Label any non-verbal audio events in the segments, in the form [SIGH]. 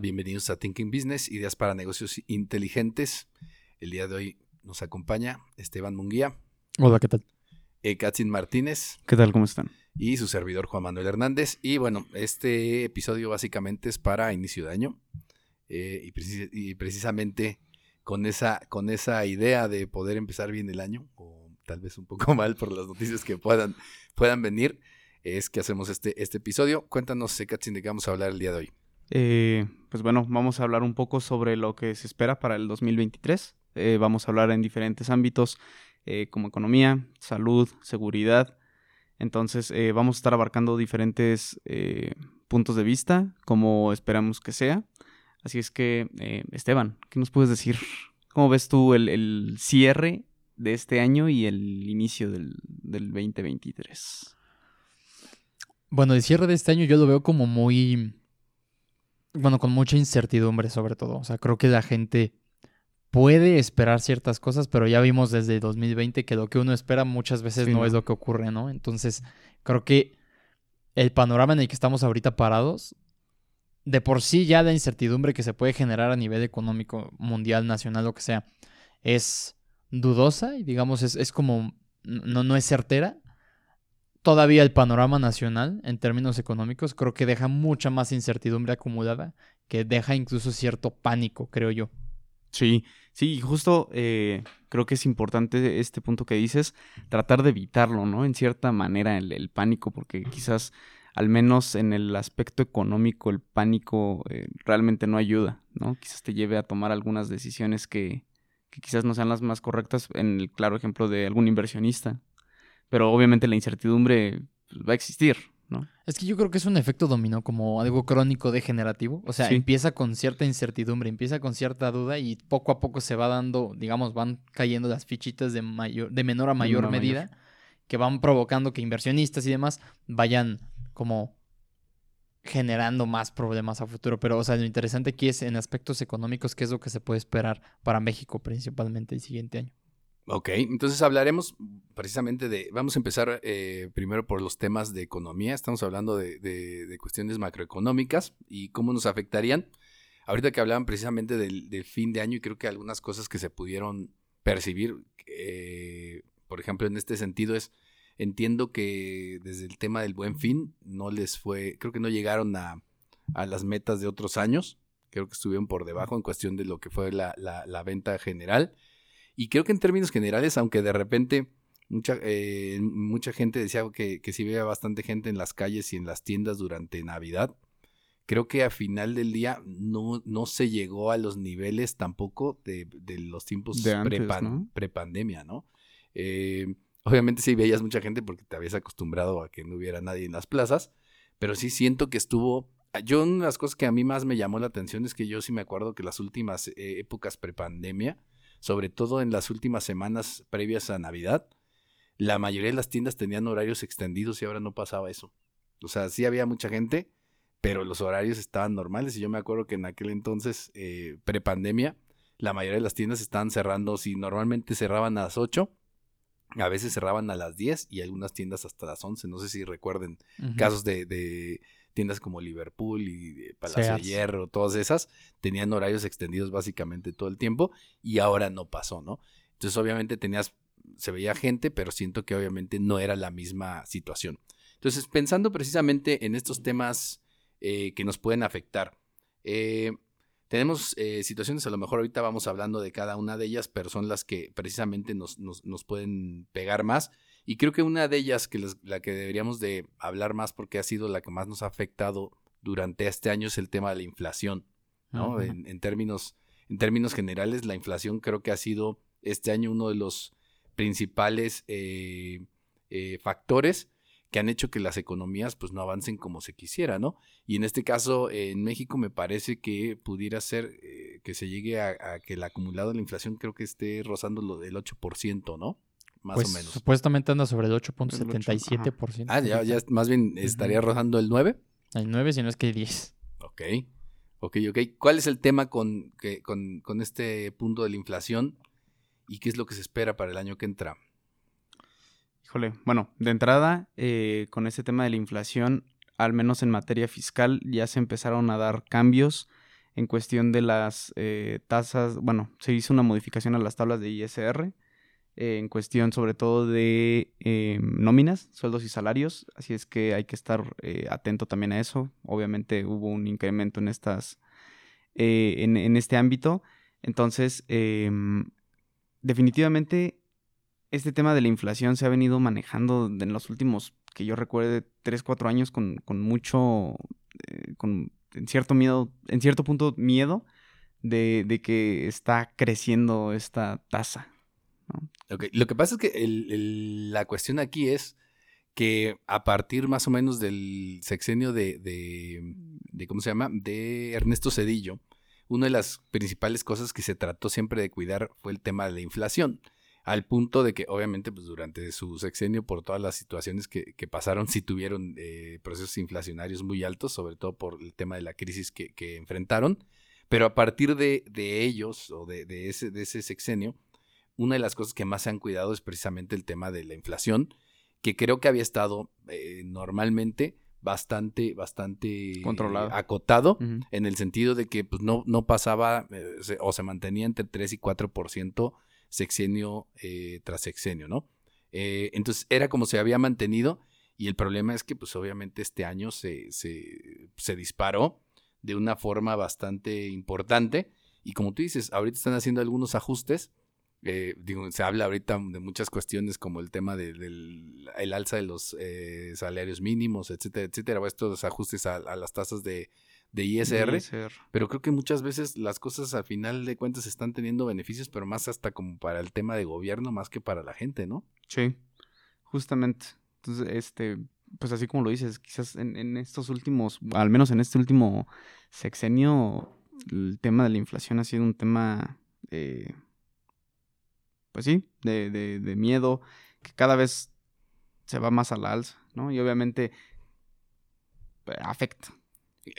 Bienvenidos a Thinking Business, ideas para negocios inteligentes. El día de hoy nos acompaña Esteban Munguía, Hola, ¿qué tal? eh, Katzin Martínez ¿Qué tal? ¿Cómo están? y su servidor Juan Manuel Hernández. Y bueno, este episodio básicamente es para inicio de año eh, y, preci- y precisamente con esa, con esa idea de poder empezar bien el año, o tal vez un poco [LAUGHS] mal por las noticias que puedan, puedan venir, es que hacemos este, este episodio. Cuéntanos, eh, Katzin, de qué vamos a hablar el día de hoy. Eh, pues bueno, vamos a hablar un poco sobre lo que se espera para el 2023. Eh, vamos a hablar en diferentes ámbitos eh, como economía, salud, seguridad. Entonces vamos a estar abarcando diferentes puntos de vista, como esperamos que sea. Así es que, Esteban, ¿qué nos puedes decir? ¿Cómo ves tú el, el cierre de este año y el inicio del, del 2023? Bueno, el cierre de este año yo lo veo como muy. Bueno, con mucha incertidumbre, sobre todo. O sea, creo que la gente puede esperar ciertas cosas, pero ya vimos desde 2020 que lo que uno espera muchas veces Sí, no, ¿no? es lo que ocurre, ¿no? Entonces, creo que el panorama en el que estamos ahorita parados, de por sí ya la incertidumbre que se puede generar a nivel económico, mundial, nacional, lo que sea, es dudosa y digamos es, es como no, no es certera. Todavía el panorama nacional en términos económicos creo que deja mucha más incertidumbre acumulada que deja incluso cierto pánico, creo yo. Sí, sí, justo eh, creo que es importante este punto que dices, tratar de evitarlo, ¿no? En cierta manera, el, pánico, porque quizás, al menos en el aspecto económico, el pánico eh, realmente no ayuda, ¿no? Quizás te lleve a tomar algunas decisiones que quizás no sean las más correctas, en el claro ejemplo de algún inversionista. Pero obviamente la incertidumbre pues, va a existir, ¿no? Es que yo creo que es un efecto dominó, como algo crónico degenerativo. O sea, Sí. empieza con cierta incertidumbre, empieza con cierta duda y poco a poco se va dando, digamos, van cayendo las fichitas de, mayor, de menor a mayor menor a mayor. medida que van provocando que inversionistas y demás vayan como generando más problemas a futuro. Pero, o sea, lo interesante aquí es en aspectos económicos, qué es lo que se puede esperar para México principalmente el siguiente año. Ok, entonces hablaremos precisamente de, vamos a empezar eh, primero por los temas de economía, estamos hablando de, de- de cuestiones macroeconómicas y cómo nos afectarían. Ahorita que hablaban precisamente del, fin de año y creo que algunas cosas que se pudieron percibir, eh, por ejemplo, en este sentido es, entiendo que desde el tema del buen fin no les fue, creo que no llegaron a, a las metas de otros años, creo que estuvieron por debajo en cuestión de lo que fue la, la- la venta general. Y creo que en términos generales, aunque de repente mucha, eh, mucha gente decía que, que sí veía bastante gente en las calles y en las tiendas durante Navidad, creo que a final del día no, no se llegó a los niveles tampoco de, de los tiempos ¿no? prepandemia, ¿no? Eh, obviamente sí veías mucha gente porque te habías acostumbrado a que no hubiera nadie en las plazas, pero sí siento que estuvo... Yo una de las cosas que a mí más me llamó la atención es que yo sí me acuerdo que las últimas eh, épocas prepandemia, sobre todo en las últimas semanas previas a Navidad, la mayoría de las tiendas tenían horarios extendidos y ahora no pasaba eso. O sea, sí había mucha gente, pero los horarios estaban normales. Y yo me acuerdo que en aquel entonces, eh, prepandemia, la mayoría de las tiendas estaban cerrando, si normalmente cerraban a las 8, a veces cerraban a las 10 y algunas tiendas hasta las 11, no sé si recuerden casos de, de tiendas como Liverpool y de Palacio de Sears. Hierro, todas esas, tenían horarios extendidos básicamente todo el tiempo y ahora no pasó, ¿no? Entonces obviamente tenías, se veía gente, pero siento que obviamente no era la misma situación. Entonces pensando precisamente en estos temas eh, que nos pueden afectar, eh, tenemos eh, situaciones, a lo mejor ahorita vamos hablando de cada una de ellas, pero son las que precisamente nos, nos, nos pueden pegar más. Y creo que una de ellas, que las- la que deberíamos de hablar más porque ha sido la que más nos ha afectado durante este año, es el tema de la inflación. ¿no? En, en términos, en términos generales, la inflación creo que ha sido este año uno de los principales eh, eh, factores que han hecho que las economías pues no avancen como se quisiera, ¿no? Y en este caso, eh, en México me parece que pudiera ser eh, que que se llegue a, a que el acumulado de la inflación creo que esté rozando lo del 8%, ¿no? Más pues o menos. supuestamente anda sobre el 8.77%. Ah, ya, ya más bien estaría rozando el 9. El 9, si no es que el 10. Ok, ok, ok. ¿Cuál es el tema con, que, con, con este punto de la inflación y qué es lo que se espera para el año que entra? Híjole, bueno, de entrada, eh, con este tema de la inflación, al menos en materia fiscal, ya se empezaron a dar cambios en cuestión de las eh, tasas, bueno, se hizo una modificación a las tablas de ISR, en cuestión sobre todo de eh, nóminas, sueldos y salarios, así es que hay que estar eh, atento también a eso. Obviamente hubo un incremento en estas, eh, en, en este ámbito, entonces em, definitivamente este tema de la inflación se ha venido manejando en los últimos, que yo recuerde, 3, 4 años con, con mucho, con en cierto miedo, en cierto punto miedo de, de que está creciendo esta tasa. Ok, Lo que pasa es que la cuestión aquí es que a partir más o menos del sexenio de, de, de- ¿cómo se llama? De Ernesto Cedillo, una de las principales cosas que se trató siempre de cuidar fue el tema de la inflación. Al punto de que, obviamente, pues durante su sexenio, por todas las situaciones que, que pasaron, [LAUGHS] sí tuvieron eh, procesos inflacionarios muy altos, sobre todo por el tema de la crisis que, que enfrentaron. Pero a partir de, de ellos, o de, de ese, de ese sexenio, una de las cosas que más se han cuidado es precisamente el tema de la inflación, que creo que había estado eh, normalmente bastante, bastante eh, Controlado. acotado, en el sentido de que pues, no, no pasaba eh, se- o se mantenía entre 3 y 4% sexenio eh, tras sexenio, ¿no? Entonces era como se había mantenido y el problema es que pues obviamente este año se, se, se disparó de una forma bastante importante y como tú dices, ahorita están haciendo algunos ajustes. Eh, digo, se habla ahorita de muchas cuestiones como el tema de- del el alza de los eh, salarios mínimos, etcétera, etcétera, o estos ajustes a, a las tasas de, de ISR. ISR. Pero creo que muchas veces las cosas al final de cuentas están teniendo beneficios, pero más hasta como para el tema de gobierno, más que para la gente, ¿no? Sí, justamente. Entonces, este, pues así como lo dices, quizás en, en estos últimos, al menos en este último sexenio, el tema de la inflación ha sido un tema, eh, pues sí, de, de, de miedo, que cada vez se va más a la alza, ¿no? Y obviamente pues, afecta.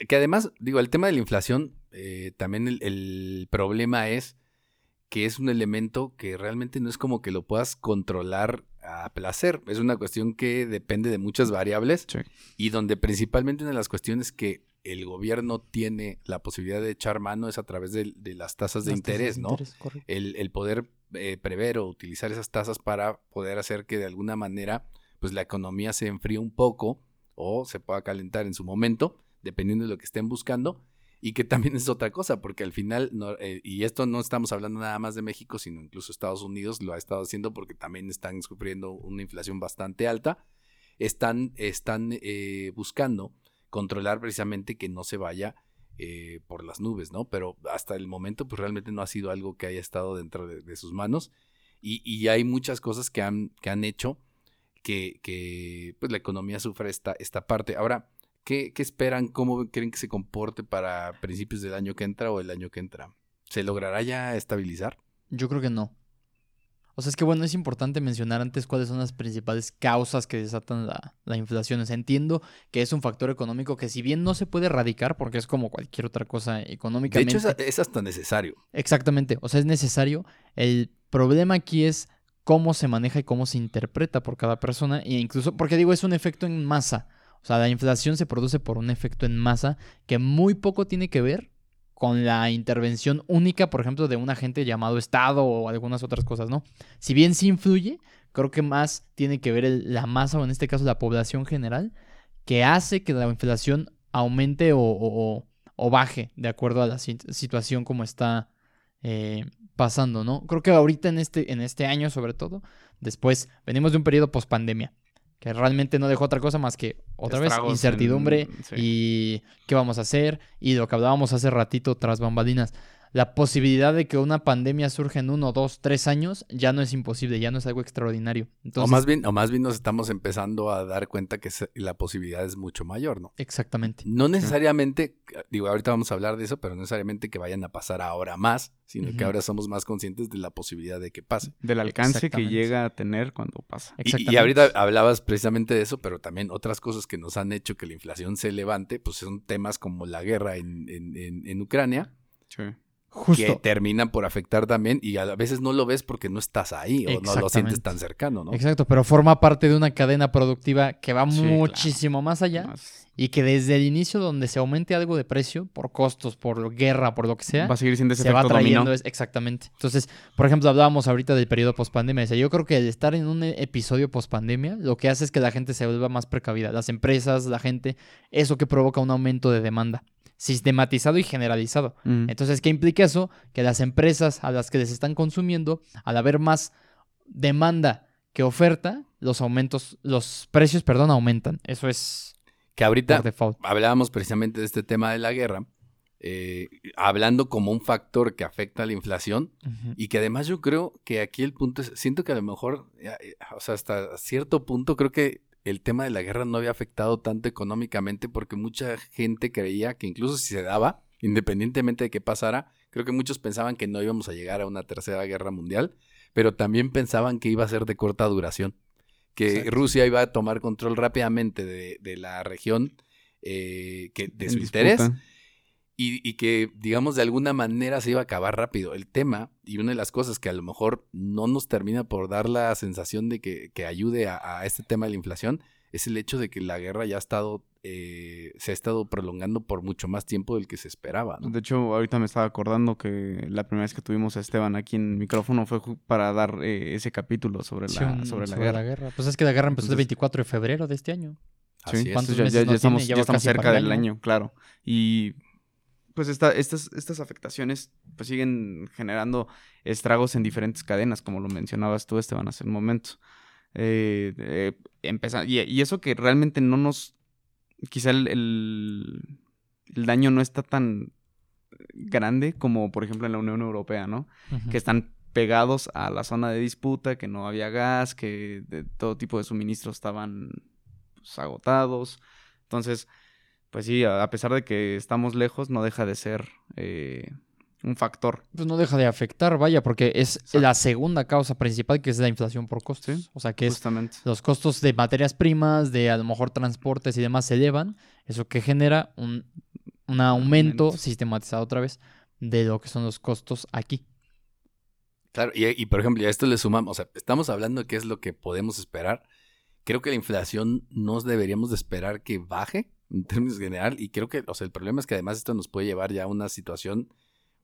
Que además, digo, el tema de la inflación, eh, también el, el problema es que es un elemento que realmente no es como que lo puedas controlar a placer. Es una cuestión que depende de muchas variables Sí. y donde principalmente una de las cuestiones que el gobierno tiene la posibilidad de echar mano es a través de, de las tasas de Las tasas interés, de ¿no? interés, correcto. el, el poder eh, prever o utilizar esas tasas para poder hacer que de alguna manera pues la economía se enfríe un poco o se pueda calentar en su momento, dependiendo de lo que estén buscando. Y que también [LAUGHS] es otra cosa, porque al final, eh, y esto no estamos hablando nada más de México, sino incluso Estados Unidos lo ha estado haciendo porque también están sufriendo una inflación bastante alta, están, están eh, buscando controlar precisamente que no se vaya eh, por las nubes, ¿no? Pero hasta el momento, pues realmente no ha sido algo que haya estado dentro de, sus manos. Y, y hay muchas cosas que han, que han hecho que, pues la economía sufra esta, esta parte. Ahora, ¿qué, ¿qué esperan? ¿Cómo creen que se comporte para principios del año que entra o el año que entra? ¿Se logrará ya estabilizar? Yo creo que no. O sea, es que bueno, es importante mencionar antes cuáles son las principales causas que desatan la, la inflación. O sea, entiendo que es un factor económico que si bien no se puede erradicar, porque es como cualquier otra cosa De económicamente. hecho, es, es hasta necesario. Exactamente, o sea, es necesario. El problema aquí es cómo se maneja y cómo se interpreta por cada persona, e incluso, porque digo, es un efecto en masa. O sea, la inflación se produce por un efecto en masa que muy poco tiene que ver con la intervención única, por ejemplo, de un agente llamado Estado o algunas otras cosas, ¿no? Si bien sí influye, creo que más tiene que ver la masa, o en este caso la población general, que hace que la inflación aumente o, baje de acuerdo a la si- situación como está eh, pasando, ¿no? Creo que ahorita en este, en este año, sobre todo, después venimos de un periodo post pandemia, que realmente no dejó otra cosa más que otra vez incertidumbre en- sí. y qué vamos a hacer y lo que hablábamos hace ratito tras bambalinas. La posibilidad de que una pandemia surja en uno, dos, tres años ya no es imposible, ya no es algo extraordinario. Entonces, o, más bien, o más bien nos estamos empezando a dar cuenta que la posibilidad es mucho mayor, ¿no? Exactamente. No necesariamente, digo, ahorita vamos a hablar de eso, pero no necesariamente que vayan a pasar ahora más, sino que ahora somos más conscientes de la posibilidad de que pase. Del alcance que llega a tener cuando pasa. Y- Y, ahorita hablabas precisamente de eso, pero también otras cosas que nos han hecho que la inflación se levante, pues son temas como la guerra en, en- en- en Ucrania, Sí. Que terminan por afectar también y a veces no lo ves porque no estás ahí o no lo sientes tan cercano, ¿no? Exacto, pero forma parte de una cadena productiva que va Sí, claro. muchísimo más allá Más- y que desde el inicio donde se aumente algo de precio por costos, por guerra, por lo que sea, Va a seguir siendo ese se va efecto trayendo dominó. es- exactamente. Entonces, por ejemplo, hablábamos ahorita del periodo pospandemia. Decía, yo creo que el estar en un episodio pospandemia lo que hace es que la gente se vuelva más precavida. Las empresas, la gente, eso que provoca un aumento de demanda sistematizado y generalizado. Mm. Entonces, ¿qué implica eso? Que las empresas a las que les están consumiendo, al haber más demanda que oferta, los aumentos, los precios, perdón, aumentan. Eso es Que ahorita por default. hablábamos precisamente de este tema de la guerra, eh, hablando como un factor que afecta a la inflación y que además yo creo que aquí el punto es, siento que a lo mejor, eh, o sea, hasta cierto punto creo que el tema de la guerra no había afectado tanto económicamente porque mucha gente creía que incluso si se daba, independientemente de qué pasara, creo que muchos pensaban que no íbamos a llegar a una tercera guerra mundial, pero también pensaban que iba a ser de corta duración, que Exacto. Rusia iba a tomar control rápidamente de, de la región eh, que, de En su disputa. interés y, y que, digamos, de alguna manera se iba a acabar rápido. El tema, y una de las cosas que a lo mejor no nos termina por dar la sensación de que, que ayude a, a este tema de la inflación, es el hecho de que la guerra ya ha estado, eh, se ha estado prolongando por mucho más tiempo del que se esperaba. ¿no? De hecho, ahorita me estaba acordando que la primera vez que tuvimos a Esteban aquí en micrófono fue para dar eh, ese capítulo sobre Sí, la, un- sobre la guerra. Pues es que la guerra empezó el Entonces- 24 de febrero de este año. Así Sí, es. ¿Cuántos entonces ya, meses ya- no ya estamos, tiene? Ya estamos cerca el del año. año, claro. Y pues esta, estas, estas afectaciones pues siguen generando estragos en diferentes cadenas, como lo mencionabas tú, Esteban, hace un momento. Eh, eh, y, y eso que realmente no nos... Quizá el, el, el daño no está tan grande como por ejemplo en la Unión Europea, ¿no? Que están pegados a la zona de disputa, que no había gas, que de todo tipo de suministros estaban pues, agotados. Entonces, pues sí, a pesar de que estamos lejos, no deja de ser eh, un factor. Pues no deja de afectar, vaya, porque es Exacto. la segunda causa principal que es la inflación por costos. Sí, O sea, que es Justamente. los costos de materias primas, de a lo mejor transportes y demás se elevan, eso que genera un, un aumento sistematizado otra vez de lo que son los costos aquí. Claro, y, y, por ejemplo, a esto le sumamos, o sea, estamos hablando de qué es lo que podemos esperar. Creo que la inflación no deberíamos de esperar que baje en términos general y creo que, o sea, el problema es que además esto nos puede llevar ya a una situación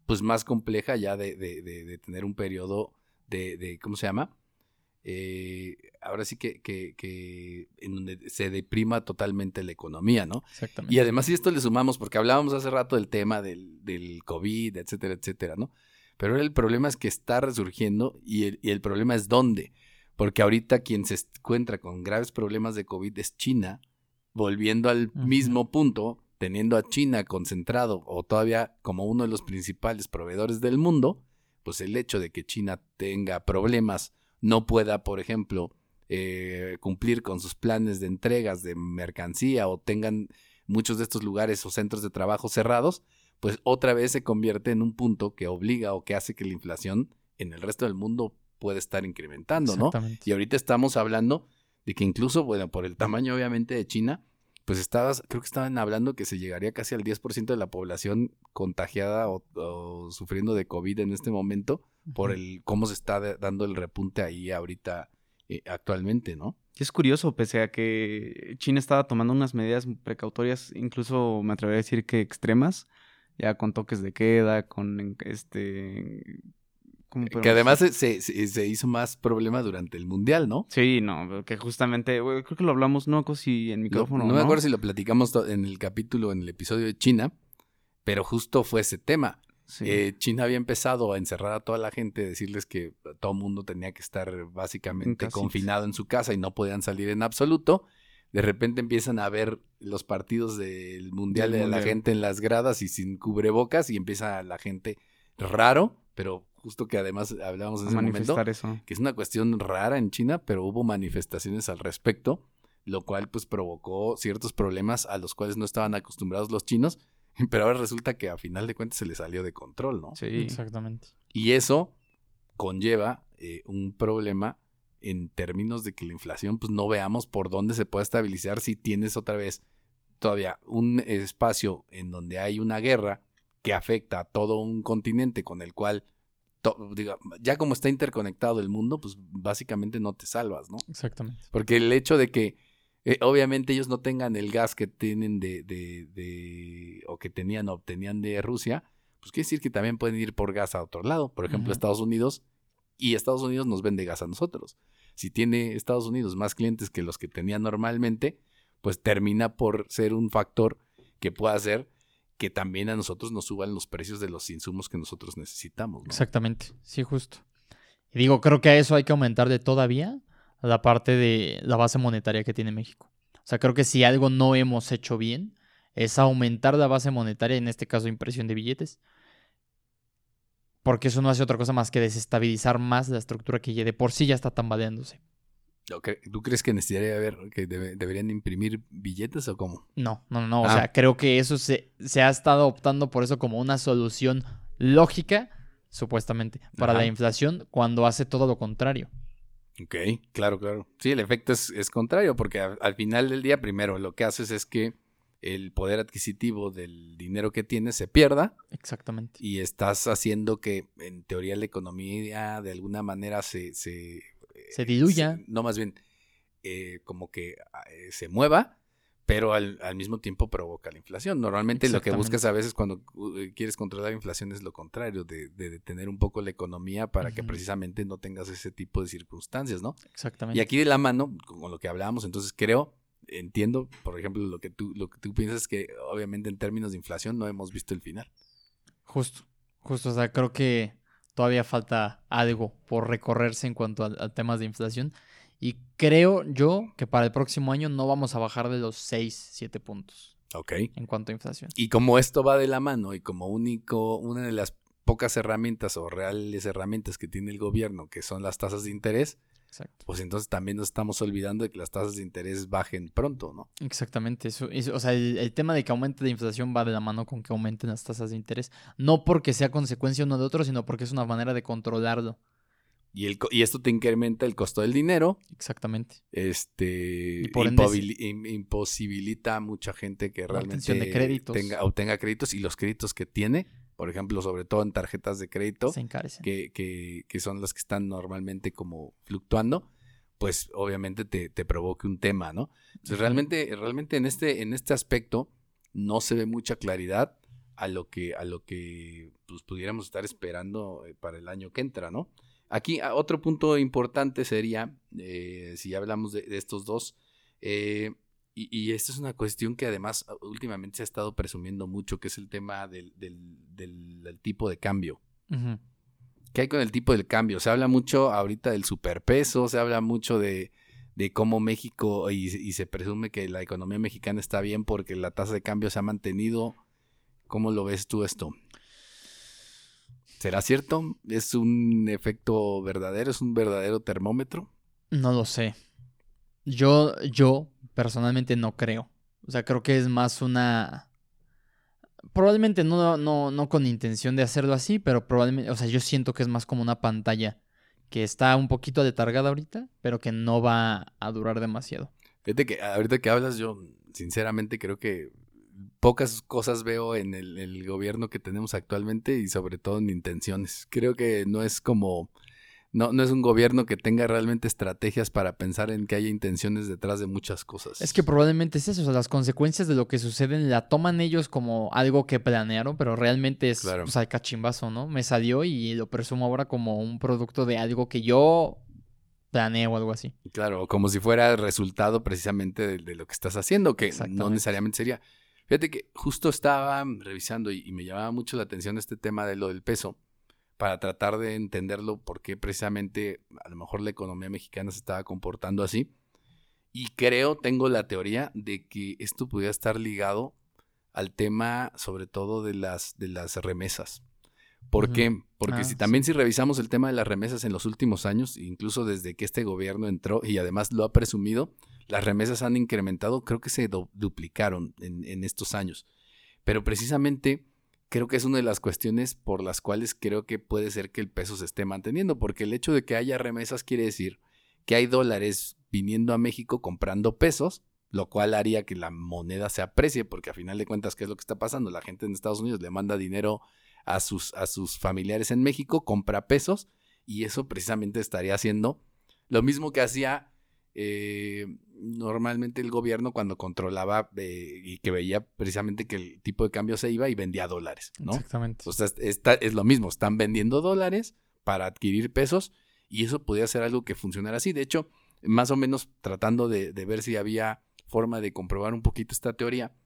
pues más compleja ya de, de, de, de tener un periodo de, ¿cómo se llama? Eh, ahora sí que, que, que en donde se deprima totalmente la economía, ¿no? Exactamente. Y además, si esto le sumamos, porque hablábamos hace rato del tema del, del COVID, etcétera, etcétera, ¿no? Pero ahora el problema es que está resurgiendo y el, y el problema es dónde. Porque ahorita quien se encuentra con graves problemas de COVID es China, volviendo al mismo punto, teniendo a China concentrado o todavía como uno de los principales proveedores del mundo, pues el hecho de que China tenga problemas, no pueda, por ejemplo, eh, cumplir con sus planes de entregas de mercancía o tengan muchos de estos lugares o centros de trabajo cerrados, pues otra vez se convierte en un punto que obliga o que hace que la inflación en el resto del mundo puede estar incrementando, ¿no? Y ahorita estamos hablando de que incluso, bueno, por el tamaño obviamente de China, pues estabas, creo que estaban hablando que se llegaría casi al 10% de la población contagiada o, o sufriendo de COVID en este momento por el cómo se está de- dando el repunte ahí ahorita eh, actualmente, ¿no? Es curioso, pese a que China estaba tomando unas medidas precautorias, incluso me atrevería a decir que extremas, ya con toques de queda, con este... ¿cómo Que además se, se- se hizo más problema durante el mundial, ¿no? Sí, no, que justamente, creo que lo hablamos, no, si en No, micrófono. no me acuerdo si lo platicamos en el capítulo, en el episodio de China, pero justo fue ese tema. Sí. Eh, China había empezado a encerrar a toda la gente, decirles que todo el mundo tenía que estar básicamente confinado en su casa y no podían salir en absoluto. De repente empiezan a ver los partidos del mundial de la gente en las gradas y sin cubrebocas y empieza la gente raro, pero justo que además hablábamos en ese momento, manifestar eso. que es una cuestión rara en China, pero hubo manifestaciones al respecto, lo cual pues provocó ciertos problemas a los cuales no estaban acostumbrados los chinos, [LAUGHS] pero ahora resulta que a final de cuentas se les salió de control, ¿no? Sí. Exactamente. Y eso conlleva eh, un problema en términos de que la inflación, pues no veamos por dónde se puede estabilizar si tienes otra vez todavía un espacio en donde hay una guerra que afecta a todo un continente con el cual, diga, ya como está interconectado el mundo, pues básicamente no te salvas, ¿no? Exactamente. Porque el hecho de que eh, obviamente ellos no tengan el gas que tienen de, de, de- o que tenían o obtenían de Rusia, pues quiere decir que también pueden ir por gas a otro lado, por ejemplo. Estados Unidos, y Estados Unidos nos vende gas a nosotros. Si tiene Estados Unidos más clientes que los que tenía normalmente, pues termina por ser un factor que pueda hacer que también a nosotros nos suban los precios de los insumos que nosotros necesitamos. ¿no? Exactamente. Sí, justo. Y digo, creo que a eso hay que aumentarle todavía la parte de la base monetaria que tiene México. O sea, creo que si algo no hemos hecho bien es aumentar la base monetaria, en este caso impresión de billetes, porque eso no hace otra cosa más que desestabilizar más la estructura que ya de por sí ya está tambaleándose. ¿Tú crees que necesitaría haber, que debe- deberían imprimir billetes o cómo? No, no, no, no. O Ah. sea, creo que eso se, se ha estado optando por eso como una solución lógica, supuestamente, para Ajá. la inflación cuando hace todo lo contrario. Ok, claro, claro. Sí, el efecto es, es contrario, porque a- al final del día, primero, lo que haces es que el poder adquisitivo del dinero que tienes se pierda Exactamente. y estás haciendo que, en teoría, la economía de alguna manera se... Se, Se diluya. no, más bien, eh, como que eh, se mueva, pero al, al mismo tiempo provoca la inflación. Normalmente lo que buscas a veces cuando uh, quieres controlar la inflación es lo contrario, de, de detener un poco la economía para que precisamente no tengas ese tipo de circunstancias, ¿no? Exactamente. Y aquí de la mano, con lo que hablábamos, entonces creo, entiendo, por ejemplo, lo que tú, lo que tú piensas que obviamente en términos de inflación no hemos visto el final. Justo, justo. O sea, creo que todavía falta algo por recorrerse en cuanto a, a temas de inflación. Y creo yo que para el próximo año no vamos a bajar de los 6, 7 puntos Ok. en cuanto a inflación. Y como esto va de la mano y como único, una de las pocas herramientas o reales herramientas que tiene el gobierno, que son las tasas de interés, Exacto. pues entonces también nos estamos olvidando de que las tasas de interés bajen pronto, ¿no? Exactamente. Eso, eso- o sea, el, el tema de que aumente la inflación va de la mano con que aumenten las tasas de interés. No porque sea consecuencia uno de otro, sino porque es una manera de controlarlo. Y, el, y esto te incrementa el costo del dinero, Exactamente. este Y por ende, imposibilita a mucha gente que realmente obtención de créditos. tenga obtenga créditos y los créditos que tiene, por ejemplo, sobre todo en tarjetas de crédito, Se que, que- que son las que están normalmente como fluctuando, pues obviamente te, te provoque un tema, ¿no? Entonces realmente, realmente en este, en este aspecto no se ve mucha claridad a lo que, a lo que pues, pudiéramos estar esperando eh, para el año que entra, ¿no? Aquí a- otro punto importante sería, eh, si ya hablamos de, de estos dos, eh, y, y esta es una cuestión que además uh, últimamente se ha estado presumiendo mucho, que es el tema del, del- del- del tipo de cambio. ¿Qué hay con el tipo del cambio? Se habla mucho ahorita del superpeso, se habla mucho de, de cómo México, y, y se presume que la economía mexicana está bien porque la tasa de cambio se ha mantenido. ¿Cómo lo ves tú esto? ¿Será cierto? ¿Es un efecto verdadero? ¿Es un verdadero termómetro? No lo sé. Yo, yo personalmente no creo. O sea, creo que es más una. Probablemente no, no, no con intención de hacerlo así, pero probablemente. O sea, yo siento que es más como una pantalla que está un poquito letargada ahorita, pero que no va a durar demasiado. Fíjate que ahorita que hablas, yo sinceramente creo que pocas cosas veo en el, el gobierno que tenemos actualmente y sobre todo en intenciones. Creo que no es como, no, no es un gobierno que tenga realmente estrategias para pensar en que haya intenciones detrás de muchas cosas. Es que probablemente es eso. O sea, las consecuencias de lo que sucede la toman ellos como algo que planearon, pero realmente es Claro. o sea, cachimbazo, ¿no? Me salió y lo presumo ahora como un producto de algo que yo planeé o algo así. Claro, como si fuera el resultado precisamente de, de lo que estás haciendo, que no necesariamente sería. Fíjate que justo estaba revisando y, y me llamaba mucho la atención este tema de lo del peso, para tratar de entenderlo, por qué precisamente a lo mejor la economía mexicana se estaba comportando así. Y creo, tengo la teoría de que esto pudiera estar ligado al tema, sobre todo de las, de las remesas. ¿Por qué? Porque Ah, si sí. también si revisamos el tema de las remesas en los últimos años, incluso desde que este gobierno entró y además lo ha presumido, las remesas han incrementado, creo que se du- duplicaron en, en estos años. Pero precisamente creo que es una de las cuestiones por las cuales creo que puede ser que el peso se esté manteniendo, porque el hecho de que haya remesas quiere decir que hay dólares viniendo a México comprando pesos, lo cual haría que la moneda se aprecie, porque a final de cuentas, ¿qué es lo que está pasando? La gente en Estados Unidos le manda dinero a sus, a sus familiares en México, compra pesos, y eso precisamente estaría haciendo lo mismo que hacía eh, normalmente el gobierno cuando controlaba eh, y que veía precisamente que el tipo de cambio se iba y vendía dólares, ¿no? Exactamente. O sea, está, es lo mismo, están vendiendo dólares para adquirir pesos y eso podría ser algo que funcionara así. De hecho, más o menos tratando de, de ver si había forma de comprobar un poquito esta teoría,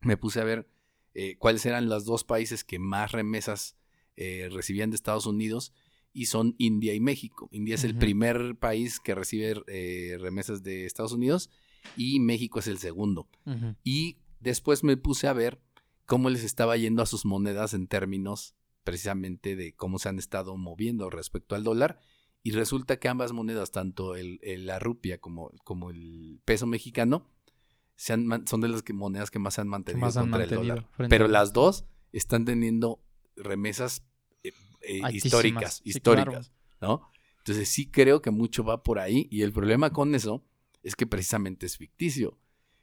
me puse a ver eh, cuáles eran los dos países que más remesas eh, recibían de Estados Unidos y son India y México. India es el primer país que recibe eh, remesas de Estados Unidos y México es el segundo. Y después me puse a ver cómo les estaba yendo a sus monedas en términos precisamente de cómo se han estado moviendo respecto al dólar. Y resulta que ambas monedas, tanto el, el- la rupia como, como el peso mexicano, se han son de las que- monedas que más se han mantenido más han contra el dólar. Pero las dos están teniendo remesas eh, históricas, Sí, históricas, ¿no? Entonces sí creo que mucho va por ahí y el problema con eso es que precisamente es ficticio.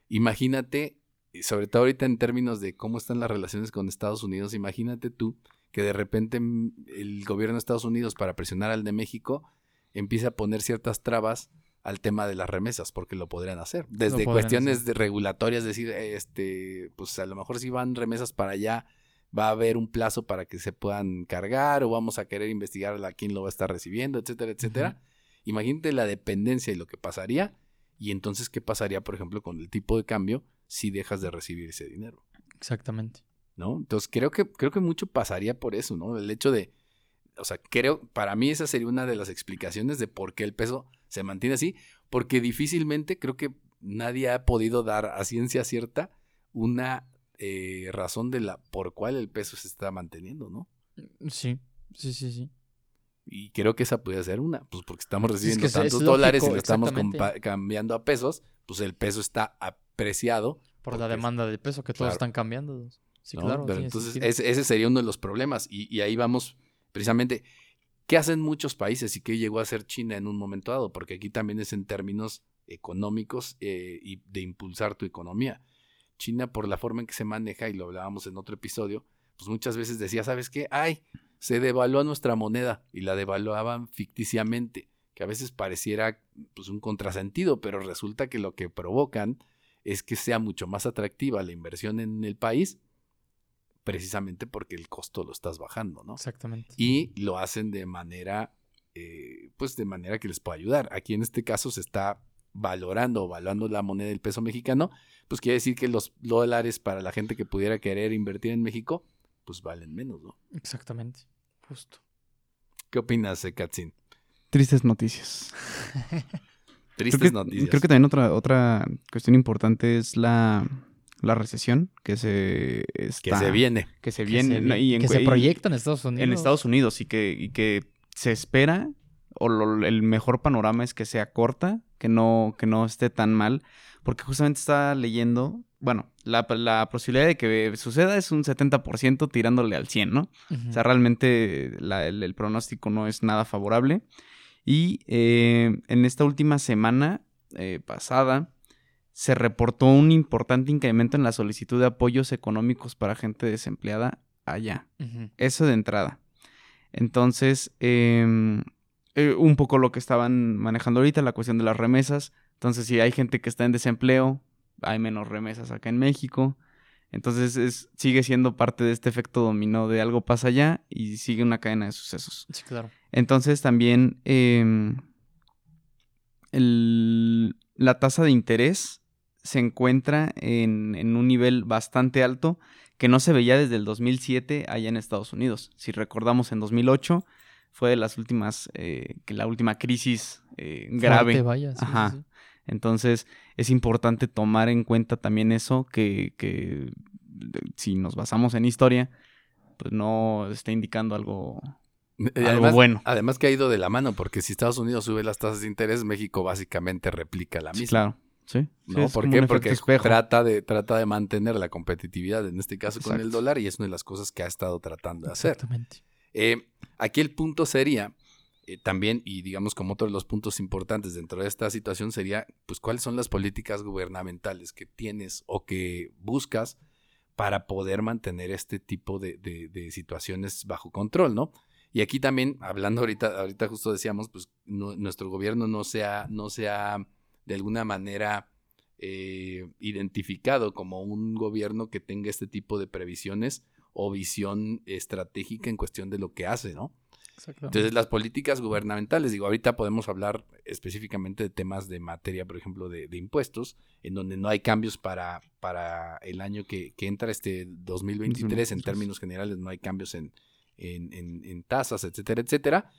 Imagínate, sobre todo ahorita en términos de cómo están las relaciones con Estados Unidos, imagínate tú que de repente mm, el gobierno de Estados Unidos para presionar al de México empieza a poner ciertas trabas al tema de las remesas, porque lo podrían hacer. Desde podrían cuestiones hacer. de regulatorias, decir, este, pues a lo mejor si van remesas para allá, va a haber un plazo para que se puedan cargar o vamos a querer investigar a quién lo va a estar recibiendo, etcétera, etcétera. Imagínate la dependencia y lo que pasaría y entonces qué pasaría, por ejemplo, con el tipo de cambio si dejas de recibir ese dinero, Exactamente. ¿no? Entonces creo que creo que mucho pasaría por eso, ¿no? El hecho de o sea, creo para mí esa sería una de las explicaciones de por qué el peso se mantiene así, porque difícilmente creo que nadie ha podido dar a ciencia cierta una eh, razón de la por cuál el peso se está manteniendo, ¿no? Sí, sí, sí, sí. Y creo que esa puede ser una, pues porque estamos Es recibiendo que es- es tantos lógico, dólares y lo estamos cambiando a pesos, pues el peso está apreciado. Por la demanda de peso que todos Claro. están cambiando. Sí, ¿no? claro. Pero entonces ese, ese sería uno de los problemas y, y ahí vamos precisamente, ¿qué hacen muchos países y qué llegó a hacer China en un momento dado? Porque aquí también es en términos económicos eh, y de impulsar tu economía. China, por la forma en que se maneja, y lo hablábamos en otro episodio, pues muchas veces decía, ¿sabes qué? Ay, se devaluó nuestra moneda y la devaluaban ficticiamente, que a veces pareciera pues un contrasentido, pero resulta que lo que provocan es que sea mucho más atractiva la inversión en el país, precisamente porque el costo lo estás bajando, ¿no? Exactamente. Y lo hacen de manera, eh, pues de manera que les pueda ayudar. Aquí en este caso se está valorando o valuando la moneda del peso mexicano, pues quiere decir que los dólares para la gente que pudiera querer invertir en México, pues valen menos, ¿no? Exactamente. Justo. ¿Qué opinas, eh, Katzin? Tristes noticias. [LAUGHS] Tristes creo que, noticias. Creo que también otra, otra cuestión importante es la, la recesión que se que se viene. que se Que viene se, ¿no? y en- que se y- proyecta en Estados Unidos. en Estados Unidos y que, y que se espera o lo- el mejor panorama es que sea corta, que no, que no esté tan mal, porque justamente está leyendo, bueno, la, la posibilidad de que suceda es un 70% tirándole al 100, ¿no? O sea, realmente la- el, el pronóstico no es nada favorable. Y eh, en esta última semana eh, pasada se reportó un importante incremento en la solicitud de apoyos económicos para gente desempleada allá. Eso de entrada. Entonces, em, eh, un poco lo que estaban manejando ahorita, la cuestión de las remesas. Entonces, si hay gente que está en desempleo, hay menos remesas acá en México. Entonces, es, sigue siendo parte de este efecto dominó de algo pasa allá y sigue una cadena de sucesos. Sí, claro. Entonces, también em, el- la tasa de interés se encuentra en, en un nivel bastante alto que no se veía desde el 2007 allá en Estados Unidos. Si recordamos, en 2008 fue de las últimas, eh, que la última crisis eh, grave. Fuerte, vaya. sí, sí, Ajá. sí. Entonces es importante tomar en cuenta también eso, que, que si nos basamos en historia, pues no está indicando algo, algo además, bueno. además que ha ido de la mano, porque si Estados Unidos sube las tasas de interés, México básicamente replica la Sí, misma. claro. Sí. sí, ¿No? ¿Por qué? Porque espejo. trata de, trata de mantener la competitividad, en este caso con el dólar, y es una de las cosas que ha estado tratando de hacer. Exactamente. Eh, aquí el punto sería eh, también, y digamos como otro de los puntos importantes dentro de esta situación sería, pues, cuáles son las políticas gubernamentales que tienes o que buscas para poder mantener este tipo de, situaciones bajo control, ¿no? Y aquí también, hablando ahorita, ahorita justo decíamos, pues nuestro gobierno no se ha, no se ha de alguna manera eh, identificado como un gobierno que tenga este tipo de previsiones o visión estratégica en cuestión de lo que hace, ¿no? Entonces, las políticas gubernamentales, digo, ahorita podemos hablar específicamente de temas de materia, por ejemplo, de, de impuestos, en donde no hay cambios para, para el año que, que entra, este 2023, en 2023. términos generales, no hay cambios en, en, en- en tasas, etcétera, etcétera.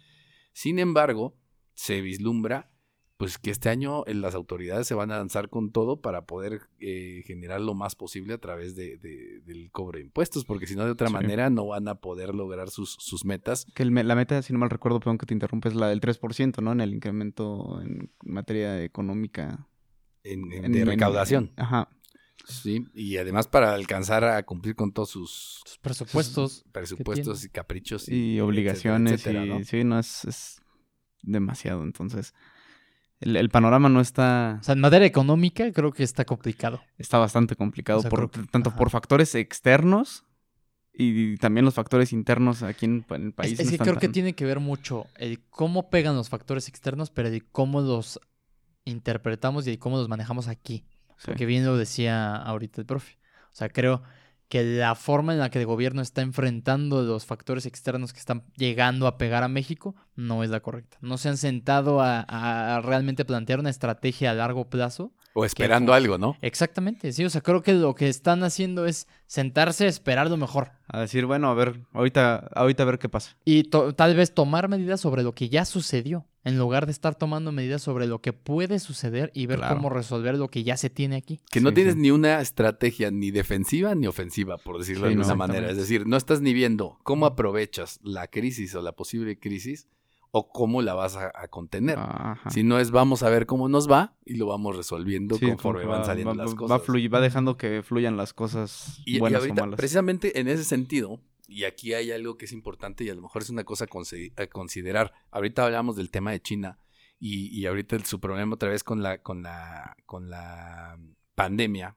Sin embargo, se vislumbra pues que este año eh, las autoridades se van a lanzar con todo para poder eh, generar lo más posible a través de, de- del cobro de impuestos, porque si no, de otra Sí. manera no van a poder lograr sus, sus metas Que el la meta, si no mal recuerdo, perdón que te interrumpa, es la del 3%, ¿no? En el incremento en materia económica. en, en- en- de en- recaudación. Ajá. Sí, y además para alcanzar a cumplir con todos sus Sus presupuestos. presupuestos y caprichos Y obligaciones. etcétera, y ¿no? sí, no, es, es demasiado. Entonces, el, el panorama no está... O sea, en materia económica creo que está complicado. está bastante complicado, O sea, por, creo que- tanto ajá. por factores externos y también los factores internos aquí en, el país. Es, que creo que tiene que ver mucho el cómo pegan los factores externos, pero el cómo los interpretamos y el cómo los manejamos aquí. Sí. Que bien lo decía ahorita el profe. O sea, creo que la forma en la que el gobierno está enfrentando los factores externos que están llegando a pegar a México no es la correcta. No se han sentado a, realmente plantear una estrategia a largo plazo. O esperando algo, ¿no? Exactamente, sí. O sea, creo que lo que están haciendo es sentarse a esperar lo mejor. A decir, bueno, a ver, ahorita, ahorita a ver qué pasa. Y to- tal vez tomar medidas sobre lo que ya sucedió, en lugar de estar tomando medidas sobre lo que puede suceder y ver Claro. cómo resolver lo que ya se tiene aquí. Que no Sí, tienes sí. ni una estrategia ni defensiva ni ofensiva, por decirlo de no, alguna manera. Es decir, no estás ni viendo cómo aprovechas la crisis o la posible crisis o cómo la vas a, a contener. Ajá. Si no es vamos a ver cómo nos va y lo vamos resolviendo Sí, conforme van va- saliendo va- las va cosas. fluy- va dejando que fluyan las cosas Y, y buenas ahorita, o malas. precisamente en ese sentido, y aquí hay algo que es importante y a lo mejor es una cosa a consi- a considerar. Ahorita hablamos del tema de China y, y ahorita el- su problema otra vez con la, con la, con la pandemia,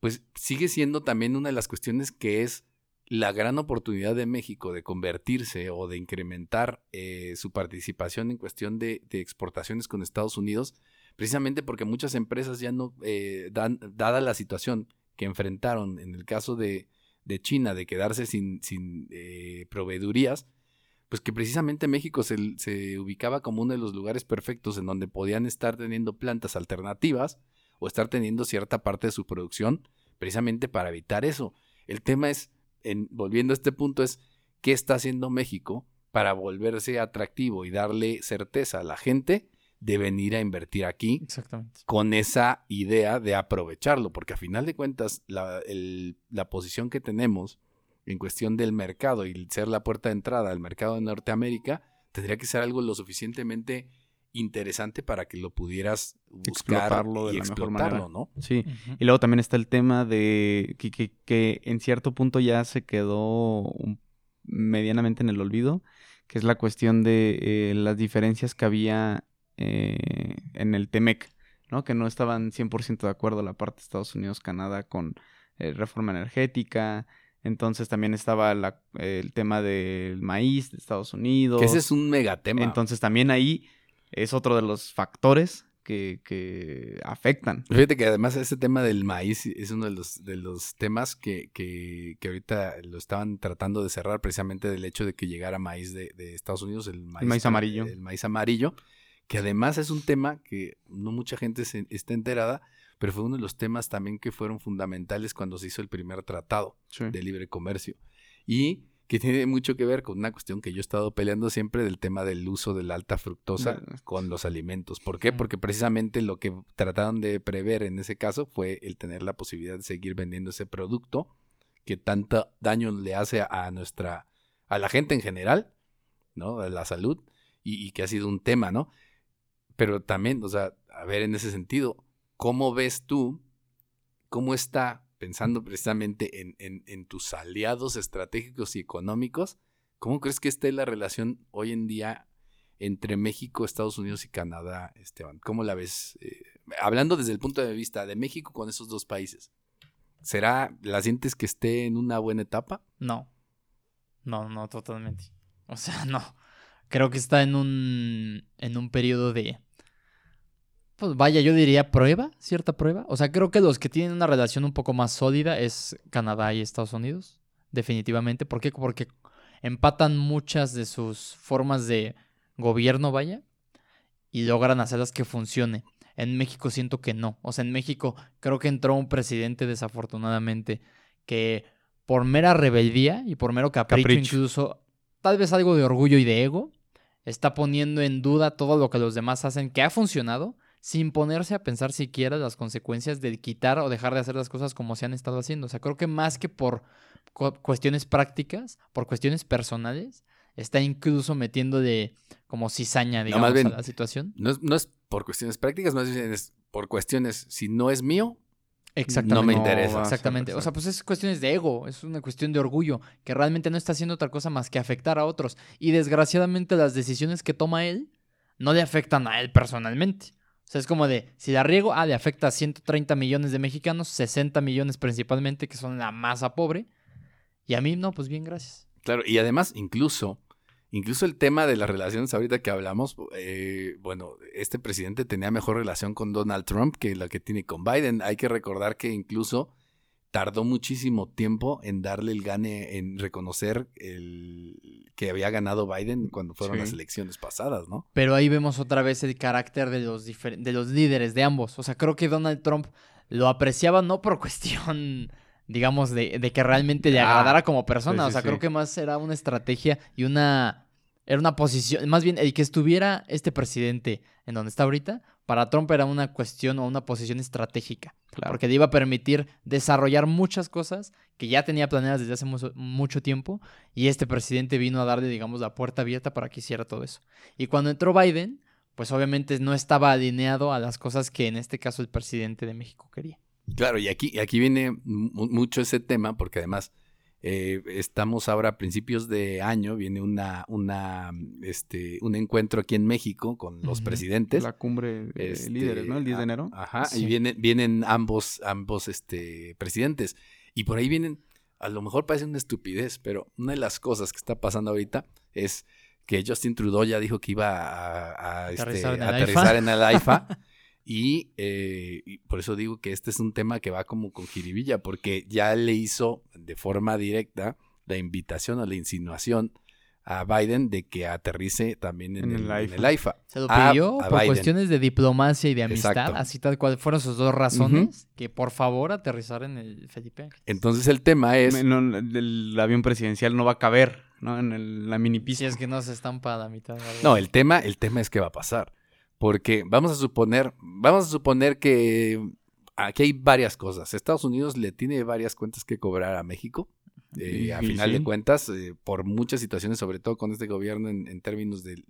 pues sigue siendo también una de las cuestiones que es la gran oportunidad de México de convertirse o de incrementar eh, su participación en cuestión de, exportaciones con Estados Unidos, precisamente porque muchas empresas ya no, eh, dan, dada la situación que enfrentaron en el caso de, de China de quedarse sin, sin eh, proveedurías, pues que precisamente México se, se ubicaba como uno de los lugares perfectos en donde podían estar teniendo plantas alternativas o estar teniendo cierta parte de su producción precisamente para evitar eso. El tema es, en, volviendo a este punto, es qué está haciendo México para volverse atractivo y darle certeza a la gente de venir a invertir aquí Exactamente. con esa idea de aprovecharlo, porque a final de cuentas la, el- la posición que tenemos en cuestión del mercado y ser la puerta de entrada al mercado de Norteamérica tendría que ser algo lo suficientemente interesante para que lo pudieras buscar Explotarlo de y la mejor explotarlo, manera. ¿no? Sí. Y luego también está el tema de que, que- que en cierto punto ya se quedó un- medianamente en el olvido, que es la cuestión de eh, las diferencias que había eh, en el TEMEC, ¿no? Que no estaban 100% de acuerdo la parte de Estados Unidos-Canadá con eh, reforma energética. Entonces también estaba la- el tema del maíz de Estados Unidos. Que ese es un megatema. Entonces también ahí es otro de los factores que, que afectan. Fíjate que además ese tema del maíz es uno de los, de los temas que, que, que ahorita lo estaban tratando de cerrar precisamente del hecho de que llegara maíz de, de Estados Unidos, el maíz, maíz amarillo. El maíz amarillo, que además es un tema que no mucha gente se, está enterada, pero fue uno de los temas también que fueron fundamentales cuando se hizo el primer tratado Sí. de libre comercio. Y que tiene mucho que ver con una cuestión que yo he estado peleando siempre del tema del uso de la alta fructosa con los alimentos. ¿Por qué? Porque precisamente lo que trataron de prever en ese caso fue el tener la posibilidad de seguir vendiendo ese producto que tanto daño le hace a nuestra, a la gente en general, ¿no? A la salud, y, y que ha sido un tema, ¿no? Pero también, o sea, a ver, en ese sentido, ¿cómo ves tú, cómo está, pensando precisamente en, en- en tus aliados estratégicos y económicos, cómo crees que esté la relación hoy en día entre México, Estados Unidos y Canadá, Esteban? ¿Cómo la ves? Eh, hablando desde el punto de vista de México con esos dos países. ¿Será, la sientes que esté en una buena etapa? No. No, no, totalmente. O sea, [LAUGHS] no. Creo que está en un. en un periodo de. Pues vaya, yo diría prueba, cierta prueba. O sea, creo que los que tienen una relación un poco más sólida es Canadá y Estados Unidos. Definitivamente. ¿Por qué? Porque empatan muchas de sus formas de gobierno, vaya. Y logran hacerlas que funcione. En México siento que no. O sea, en México creo que entró un presidente desafortunadamente que por mera rebeldía y por mero capricho, Capricho. incluso tal vez algo de orgullo y de ego, está poniendo en duda todo lo que los demás hacen que ha funcionado sin ponerse a pensar siquiera las consecuencias de quitar o dejar de hacer las cosas como se han estado haciendo. O sea, creo que más que por cu- cuestiones prácticas, por cuestiones personales, está incluso metiendo de como cizaña, digamos, más bien, a la situación. No es, no es por cuestiones prácticas, más bien es por cuestiones, si no es mío, Exactamente. no me interesa. Exactamente. O sea, pues es cuestiones de ego, es una cuestión de orgullo, que realmente no está haciendo otra cosa más que afectar a otros. Y desgraciadamente las decisiones que toma él no le afectan a él personalmente. Es como de, si la riego, ah, le afecta a 130 millones de mexicanos, 60 millones principalmente, que son la masa pobre. Y a mí no, pues bien, gracias. Claro, y además, incluso, incluso el tema de las relaciones ahorita que hablamos, eh, bueno, este presidente tenía mejor relación con Donald Trump que la que tiene con Biden. Hay que recordar que incluso tardó muchísimo tiempo en darle el gane, en reconocer el que había ganado Biden cuando fueron Sí. las elecciones pasadas, ¿no? Pero ahí vemos otra vez el carácter de los, de los líderes de ambos. O sea, creo que Donald Trump lo apreciaba no por [LAUGHS] cuestión, digamos, de, de que realmente le Ah, agradara como persona. sí, o sea, sí, creo que más era una estrategia y una... Era una posición, más bien el que estuviera este presidente en donde está ahorita, para Trump era una cuestión o una posición estratégica, Claro. porque le iba a permitir desarrollar muchas cosas que ya tenía planeadas desde hace mu- mucho tiempo y este presidente vino a darle, digamos, la puerta abierta para que hiciera todo eso. Y cuando entró Biden, pues obviamente no estaba alineado a las cosas que en este caso el presidente de México quería. Claro, y aquí, y aquí viene mu- mucho ese tema, porque además eh, estamos ahora a principios de año, viene una, una, este, un encuentro aquí en México con los presidentes. La cumbre de Este, líderes, ¿no? El 10 de enero. Ajá, Sí. y vienen, vienen ambos, ambos este, presidentes. Y por ahí vienen, a lo mejor parece una estupidez, pero una de las cosas que está pasando ahorita es que Justin Trudeau ya dijo que iba a, a, este, Aterrizar en el AIFA. en el AIFA. [LAUGHS] y, eh, y por eso digo que este es un tema que va como con jiribilla, porque ya le hizo de forma directa la invitación o la insinuación a Biden de que aterrice también en, En el, el en AIFA. el AIFA. Se lo pidió a por Biden. cuestiones de diplomacia y de amistad, Exacto. así tal cual fueron sus dos razones, que por favor aterrizar en el Felipe. Entonces el tema es... No, el, avión presidencial no va a caber, ¿no? En el- la mini Si pista. es que no se estampa a la mitad. algo No, el tema, el tema es qué va a pasar. Porque vamos a suponer, vamos a suponer que aquí hay varias cosas. Estados Unidos le tiene varias cuentas que cobrar a México. Eh, a final sí. de cuentas, eh, por muchas situaciones, sobre todo con este gobierno en, en términos del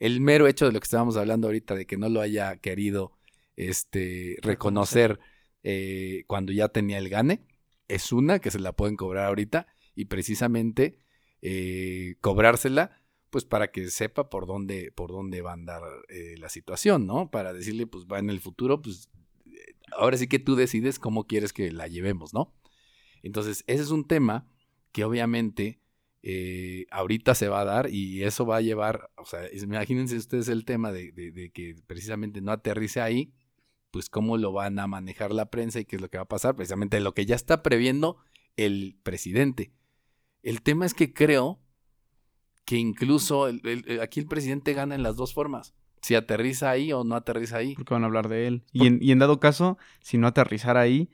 el mero hecho de lo que estábamos hablando ahorita, de que no lo haya querido este, reconocer eh, cuando ya tenía el gane, es una que se la pueden cobrar ahorita y precisamente eh, cobrársela pues para que sepa por dónde, por dónde va a andar eh, la situación, ¿no? Para decirle, pues va en el futuro, pues eh, ahora sí que tú decides cómo quieres que la llevemos, ¿no? Entonces, ese es un tema que obviamente eh, ahorita se va a dar y eso va a llevar, o sea, imagínense ustedes el tema de, de- de que precisamente no aterrice ahí, pues cómo lo van a manejar la prensa y qué es lo que va a pasar, precisamente lo que ya está previendo el presidente. El tema es que creo que incluso el- el- el- aquí el presidente gana en las dos formas, si aterriza ahí o no aterriza ahí. Porque van a hablar de él. Y en, y en dado caso, si no aterrizara ahí,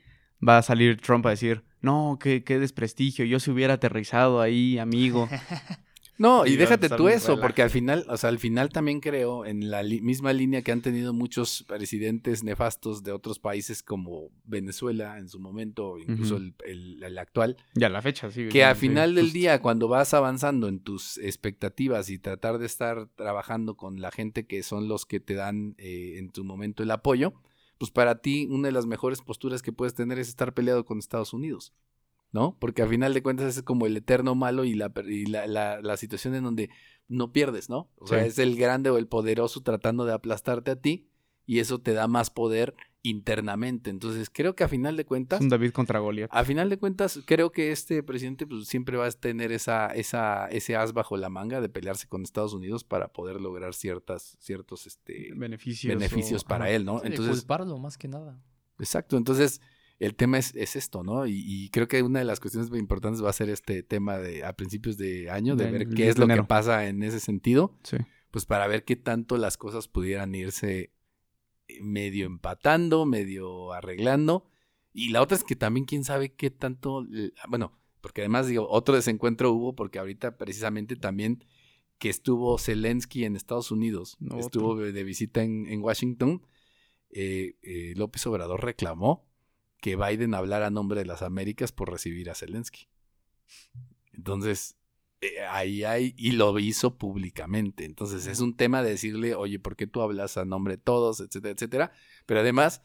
va a salir Trump a decir, no, qué, qué desprestigio, yo si hubiera aterrizado ahí, amigo. [LAUGHS] No, y déjate tú eso, porque al final, o sea, al final también creo en la misma línea que han tenido muchos presidentes nefastos de otros países como Venezuela en su momento, incluso el, el- el actual, Ya la fecha, sí. que al sí, final del justo. día, cuando vas avanzando en tus expectativas y tratar de estar trabajando con la gente que son los que te dan eh, en tu momento el apoyo, pues para ti una de las mejores posturas que puedes tener es estar peleado con Estados Unidos, ¿no? Porque al final de cuentas es como el eterno malo y la, per- y la, la- la situación en donde no pierdes, ¿no? O sea, es el grande o el poderoso tratando de aplastarte a ti y eso te da más poder internamente. Entonces creo que a final de cuentas... Es un David contra Goliat. A final de cuentas, creo que este presidente pues, siempre va a tener esa, esa, ese as bajo la manga de pelearse con Estados Unidos para poder lograr ciertas, ciertos este, beneficios. beneficios o- para él, ¿no? Entonces, culparlo más que nada. exacto. Entonces, el tema es, es esto, ¿no? Y, y creo que una de las cuestiones muy importantes va a ser este tema de a principios de año, de ver 10 qué es lo que pasa en ese sentido, Sí. pues para ver qué tanto las cosas pudieran irse eh, medio empatando, medio arreglando. Y la otra es que también quién sabe qué tanto, bueno, porque además digo, otro desencuentro hubo porque ahorita precisamente también que estuvo Zelensky en Estados Unidos, No, estuvo de de visita en, en Washington, eh, eh, López Obrador reclamó que Biden hablara a nombre de las Américas por recibir a Zelensky. Entonces, eh, ahí hay, y lo hizo públicamente. Entonces, es un tema de decirle, oye, ¿por qué tú hablas a nombre de todos, etcétera, etcétera? Pero además,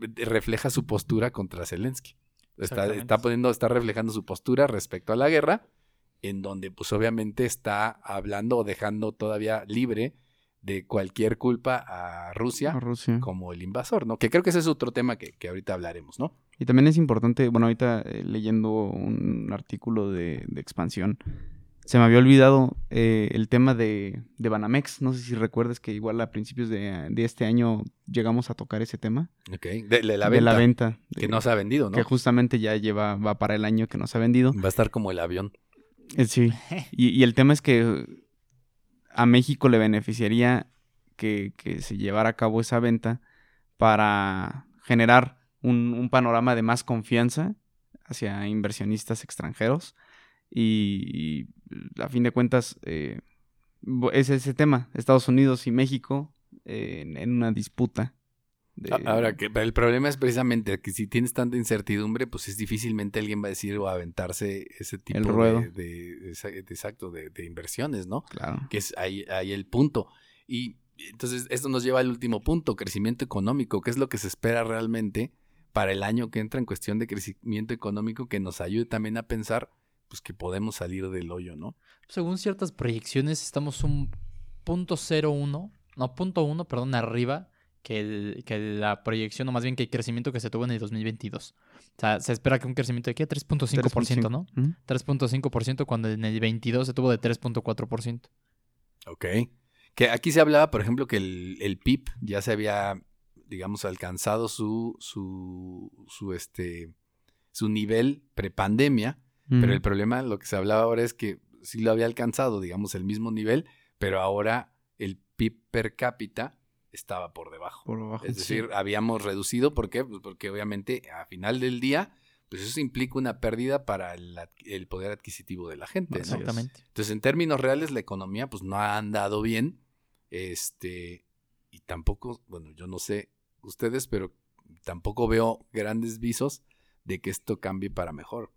eh, refleja su postura contra Zelensky. Está, está poniendo, está reflejando su postura respecto a la guerra, en donde, pues, obviamente está hablando o dejando todavía libre de cualquier culpa a Rusia A Rusia. como el invasor, ¿no? Que creo que ese es otro tema que, que ahorita hablaremos, ¿no? Y también es importante, bueno, ahorita eh, leyendo un artículo de, de expansión, se me había olvidado eh, el tema de, de Banamex. No sé si recuerdas que igual a principios de, de este año llegamos a tocar ese tema. Ok. De, de la de venta. la venta. Que de- no se ha vendido, ¿no? Que justamente ya lleva, va para el año que no se ha vendido. Va a estar como el avión. Eh, sí. [LAUGHS] Y, y el tema es que a México le beneficiaría que, que se llevara a cabo esa venta para generar un, un panorama de más confianza hacia inversionistas extranjeros. Y, a fin de cuentas, eh, es ese tema, Estados Unidos y México eh, en una disputa. De- Ahora, que el problema es precisamente que si tienes tanta incertidumbre, pues es difícilmente alguien va a decir o a aventarse ese tipo El ruedo. de, exacto, de, de inversiones, ¿no? Claro. Que es ahí, ahí el punto. Y entonces esto nos lleva al último punto, crecimiento económico. ¿Qué es lo que se espera realmente para el año que entra en cuestión de crecimiento económico que nos ayude también a pensar pues que podemos salir del hoyo, ¿no? Según ciertas proyecciones, estamos un punto cero uno, no, punto uno, perdón, arriba que, el- que la proyección, o más bien que el crecimiento que se tuvo en el 2022. O sea, se espera que un crecimiento de aquí a 3.5%, ¿no? Ujú. 3.5% cuando en el 22 se tuvo de 3.4%. Ok. Que aquí se hablaba, por ejemplo, que el, el PIB ya se había, digamos, alcanzado su, su, su, este, su nivel prepandemia, pero el problema, lo que se hablaba ahora es que sí lo había alcanzado, digamos, el mismo nivel, pero ahora el PIB per cápita estaba por debajo. Por abajo. Es decir, habíamos reducido, ¿por qué? Pues porque obviamente a final del día, pues eso implica una pérdida para el, poder adquisitivo de la gente. Exactamente. Entonces, en términos reales, la economía pues no ha andado bien. Este, y tampoco, bueno, yo no sé ustedes, pero tampoco veo grandes visos de que esto cambie para mejor.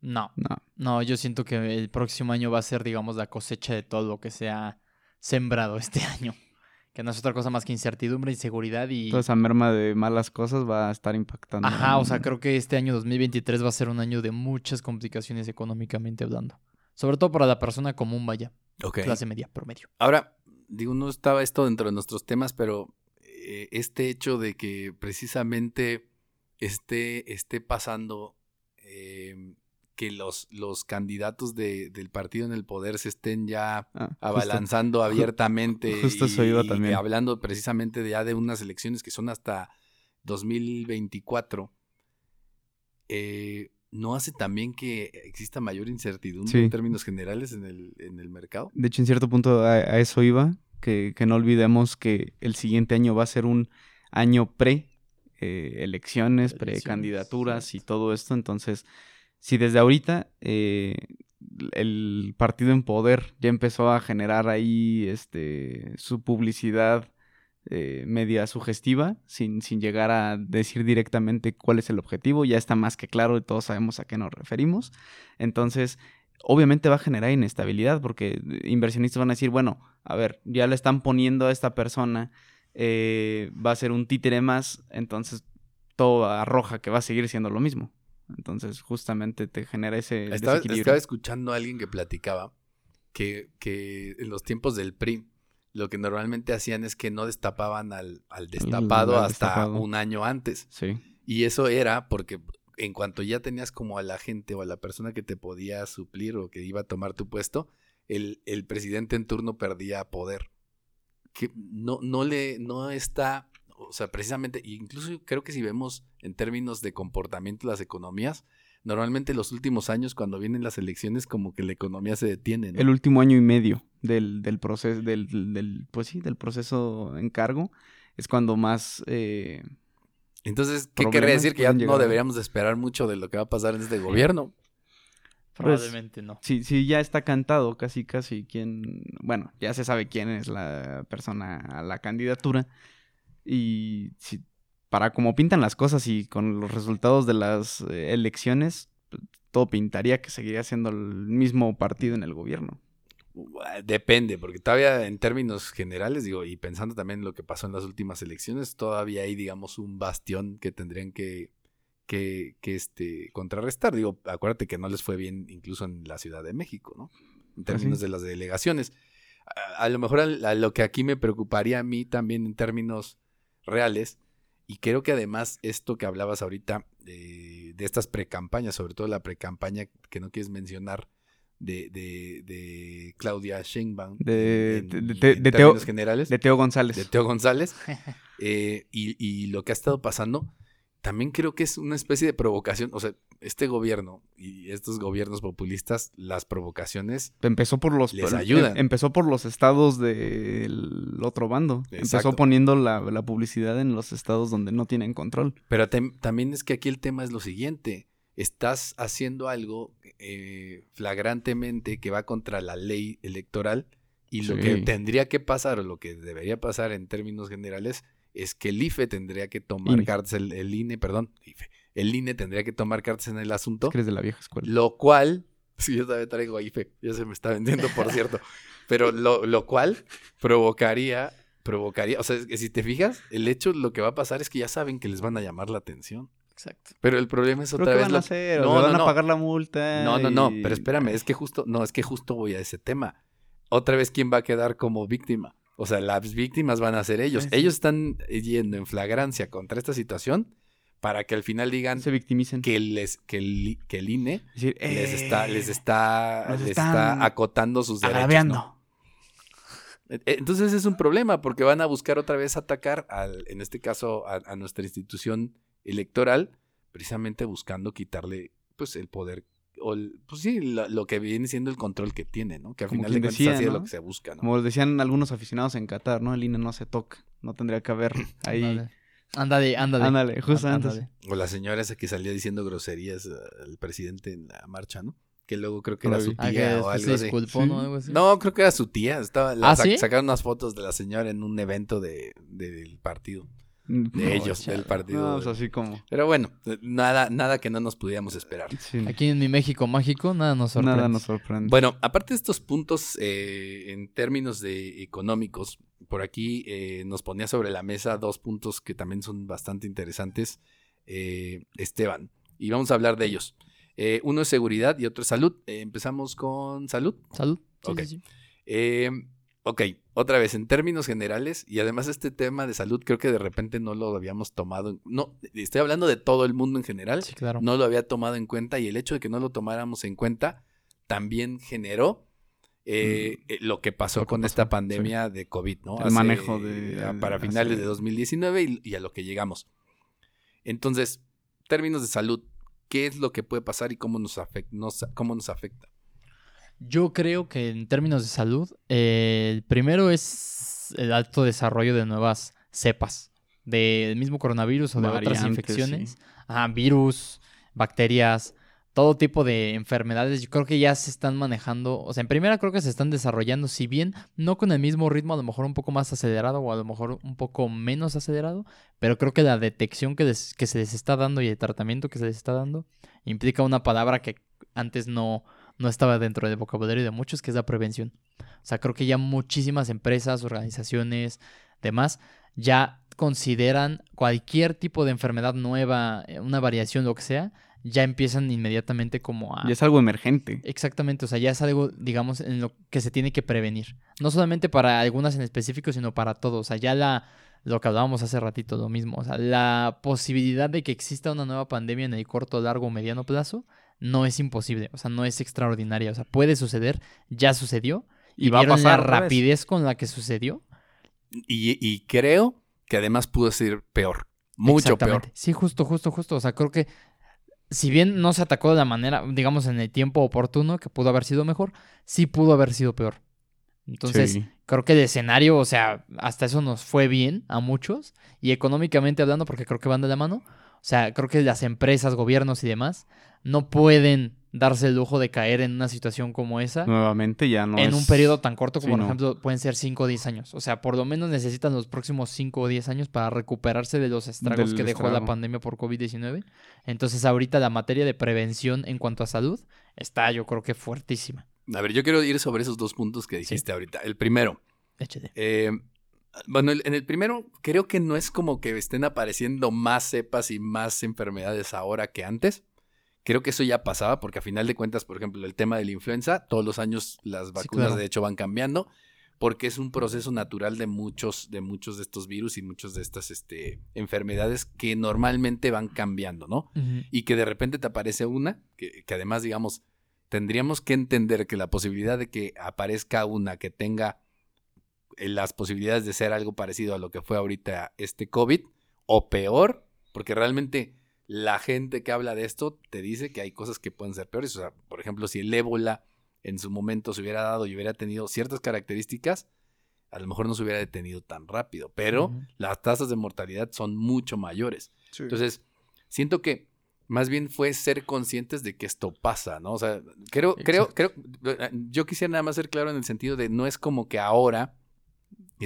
No, No. no, yo siento que el próximo año va a ser, digamos, la cosecha de todo lo que se ha sembrado este [LAUGHS] año. Que no es otra cosa más que incertidumbre, inseguridad y... Toda esa merma de malas cosas va a estar impactando. Ajá, o sea, creo que este año 2023 va a ser un año de muchas complicaciones económicamente hablando. Sobre todo para la persona común, vaya, Ok. clase media, promedio. Ahora, digo, no estaba esto dentro de nuestros temas, pero eh, este hecho de que precisamente esté, esté pasando eh, que los, los candidatos de- del partido en el poder se estén ya Ah, justo. abalanzando abiertamente justo y, eso iba y también. hablando precisamente de ya de unas elecciones que son hasta 2024 eh, no hace también que exista mayor incertidumbre Sí. en términos generales en el, en el mercado De hecho, en cierto punto a, a eso iba, que, que no olvidemos que el siguiente año va a ser un año pre eh, elecciones, pre Elecciones, candidaturas y todo esto. Entonces, si desde ahorita eh, el partido en poder ya empezó a generar ahí este su publicidad eh, media sugestiva, sin, sin llegar a decir directamente cuál es el objetivo, ya está más que claro y todos sabemos a qué nos referimos. Entonces, obviamente va a generar inestabilidad porque inversionistas van a decir, bueno, a ver, ya le están poniendo a esta persona, eh, va a ser un títere más, entonces todo arroja que va a seguir siendo lo mismo. Entonces, justamente te genera ese Estaba, desequilibrio. estaba escuchando a alguien que platicaba que, que en los tiempos del PRI lo que normalmente hacían es que no destapaban al, al destapado al hasta destapado. un año antes. Sí. Y eso era porque en cuanto ya tenías como a la gente o a la persona que te podía suplir o que iba a tomar tu puesto, el, el presidente en turno perdía poder. Que no, no le, no está, o sea, precisamente, incluso creo que si vemos en términos de comportamiento las economías, normalmente los últimos años cuando vienen las elecciones como que la economía se detiene. ¿no? El último año y medio del, del proceso, del, del, pues sí, del proceso en cargo, es cuando más eh, Entonces, ¿qué querría decir? Que ya no deberíamos de esperar mucho de lo que va a pasar en este gobierno. [LAUGHS] Probablemente no. Sí, sí, ya está cantado casi, casi quién, bueno, ya se sabe quién es la persona a la candidatura y si, para como pintan las cosas y con los resultados de las eh, elecciones, todo pintaría que seguiría siendo el mismo partido en el gobierno. Depende, porque todavía en términos generales, digo, y pensando también en lo que pasó en las últimas elecciones, todavía hay, digamos, un bastión que tendrían que, que, que, este, contrarrestar. Digo, acuérdate que no les fue bien incluso en la Ciudad de México, ¿no? En términos sí. de las delegaciones. A, a lo mejor a, a lo que aquí me preocuparía a mí también en términos reales, y creo que además esto que hablabas ahorita eh, de estas precampañas, sobre todo la precampaña que no quieres mencionar, de, de, de Claudia Sheinbaum De- en, de- de- de Teo- términos generales De Teo González. de Teo González [LAUGHS] eh, y, y lo que ha estado pasando también creo que es una especie de provocación o sea este gobierno y estos gobiernos populistas las provocaciones Empezó por los Les em- ayudan. empezó por los estados del otro bando. Exacto. Empezó poniendo la, la publicidad en los estados donde no tienen control. pero también es que aquí el tema es lo siguiente estás haciendo algo eh, flagrantemente que va contra la ley electoral y lo Sí. que tendría que pasar o lo que debería pasar en términos generales es que el IFE tendría que tomar INE. cartas, el, el INE, perdón, IFE, el INE tendría que tomar cartas en el asunto, Es que eres de la vieja escuela. lo cual, [LAUGHS] si yo todavía traigo IFE, ya se me está vendiendo, por [LAUGHS] cierto, pero lo, lo cual provocaría, provocaría, o sea, es que si te fijas, el hecho, lo que va a pasar es que ya saben que les van a llamar la atención, Exacto. pero el problema es ¿Pero otra vez van lo- a hacer? No, ¿O no, van no. a pagar la multa? no, no, no, pero espérame, es que justo, no, es que justo voy a ese tema. Otra vez, ¿quién va a quedar como víctima? O sea, las víctimas van a ser ellos. Sí. Ellos están yendo en flagrancia contra esta situación para que al final digan Se victimicen. que, les, que, el, que el INE Es decir, les eh, está, les está, les está acotando sus derechos. ¿no? E- Entonces es un problema porque van a buscar otra vez atacar, al, en este caso, a, a nuestra institución electoral, precisamente buscando quitarle pues el poder, o el- pues sí, lo, lo que viene siendo el control que tiene, ¿no? Que al Como final de quien cuentas decía, así es ¿no? lo que se busca, ¿no? Como decían algunos aficionados en Qatar, ¿no? El INE no se toca. No tendría que haber [LAUGHS] ahí. Ándale. Ándale, ándale. Ándale, justo. Ándale. O la señora esa que salía diciendo groserías eh, al presidente en la marcha, ¿no? Que luego creo que No era su. Ah, tía o algo se así. disculpó, Sí. ¿no? Algo así. No, creo que era su tía. Estaba, la ¿Ah, sac- sí? Sacaron unas fotos de la señora en un evento de, del partido. De no, ellos, chale. del partido. No, pues así como. Pero bueno, nada, nada que no nos pudiéramos esperar. sí, Aquí en mi México mágico, nada nos sorprende. nada nos sorprende. Bueno, aparte de estos puntos eh, en términos de económicos, por aquí eh, nos ponía sobre la mesa dos puntos que también son bastante interesantes, eh, Esteban, y vamos a hablar de ellos. Eh, uno es seguridad y otro es salud. Eh, empezamos con salud. Salud. Sí, Ok. sí, sí. Eh, ok, otra vez, en términos generales, y además este tema de salud creo que de repente no lo habíamos tomado, en- no, estoy hablando de todo el mundo en general, Sí, claro. no lo había tomado en cuenta y el hecho de que no lo tomáramos en cuenta también generó eh, eh, lo que pasó Lo que con pasó, esta pandemia de COVID, ¿no? El manejo de- a- Para hace- finales de 2019 y, y a lo que llegamos. Entonces, términos de salud, ¿qué es lo que puede pasar y cómo nos, afec- nos- cómo nos afecta? Yo creo que en términos de salud, eh, el primero es el alto desarrollo de nuevas cepas del mismo coronavirus o de otras infecciones. sí. Ajá, virus, bacterias, todo tipo de enfermedades, yo creo que ya se están manejando, o sea, en primera creo que se están desarrollando, si bien no con el mismo ritmo, a lo mejor un poco más acelerado o a lo mejor un poco menos acelerado, pero creo que la detección que, les- que se les está dando y el tratamiento que se les está dando implica una palabra que antes no, no estaba dentro del vocabulario de muchos, que es la prevención. O sea, creo que ya muchísimas empresas, organizaciones, demás, ya consideran cualquier tipo de enfermedad nueva, eh, una variación, lo que sea, ya empiezan inmediatamente como a... Ya es algo emergente. Exactamente, o sea, ya es algo, digamos, en lo que se tiene que prevenir. No solamente para algunas en específico, sino para todos. O sea, ya la, lo que hablábamos hace ratito, lo mismo. O sea, la posibilidad de que exista una nueva pandemia en el corto, largo o mediano plazo no es imposible. O sea, no es extraordinaria. O sea, puede suceder, ya sucedió. Y Y, va a pasar la vez. rapidez con la que sucedió. Y, y creo que además pudo ser peor. Mucho peor. Sí, justo, justo, justo. O sea, creo que si bien no se atacó de la manera, digamos, en el tiempo oportuno, que pudo haber sido mejor, sí pudo haber sido peor. Entonces, Sí. creo que el escenario, o sea, hasta eso nos fue bien a muchos. Y económicamente hablando, porque creo que van de la mano. O sea, creo que las empresas, gobiernos y demás no pueden darse el lujo de caer en una situación como esa Nuevamente ya no en es- un periodo tan corto como, Sí, por no. ejemplo, pueden ser 5 o 10 años. O sea, por lo menos necesitan los próximos 5 o 10 años para recuperarse de los estragos Del que dejó la pandemia por COVID-19. Entonces, ahorita la materia de prevención en cuanto a salud está, yo creo que fuertísima. A ver, yo quiero ir sobre esos dos puntos que dijiste ahorita. El primero, Échale. eh, bueno, en el primero creo que no es como que estén apareciendo más cepas y más enfermedades ahora que antes. Creo que eso ya pasaba porque a final de cuentas, por ejemplo, el tema de la influenza, todos los años las vacunas claro. de hecho van cambiando porque es un proceso natural de muchos de muchos de estos virus y muchos de estas este, enfermedades que normalmente van cambiando, ¿no? y que de repente te aparece una, que, que además, digamos, tendríamos que entender que la posibilidad de que aparezca una que tenga eh, las posibilidades de ser algo parecido a lo que fue ahorita este COVID, o peor, porque realmente la gente que habla de esto te dice que hay cosas que pueden ser peores. O sea, por ejemplo, si el ébola en su momento se hubiera dado y hubiera tenido ciertas características, a lo mejor no se hubiera detenido tan rápido, pero las tasas de mortalidad son mucho mayores. Sí. Entonces, siento que más bien fue ser conscientes de que esto pasa, ¿no? O sea, creo, creo, creo, yo quisiera nada más ser claro en el sentido de no es como que ahora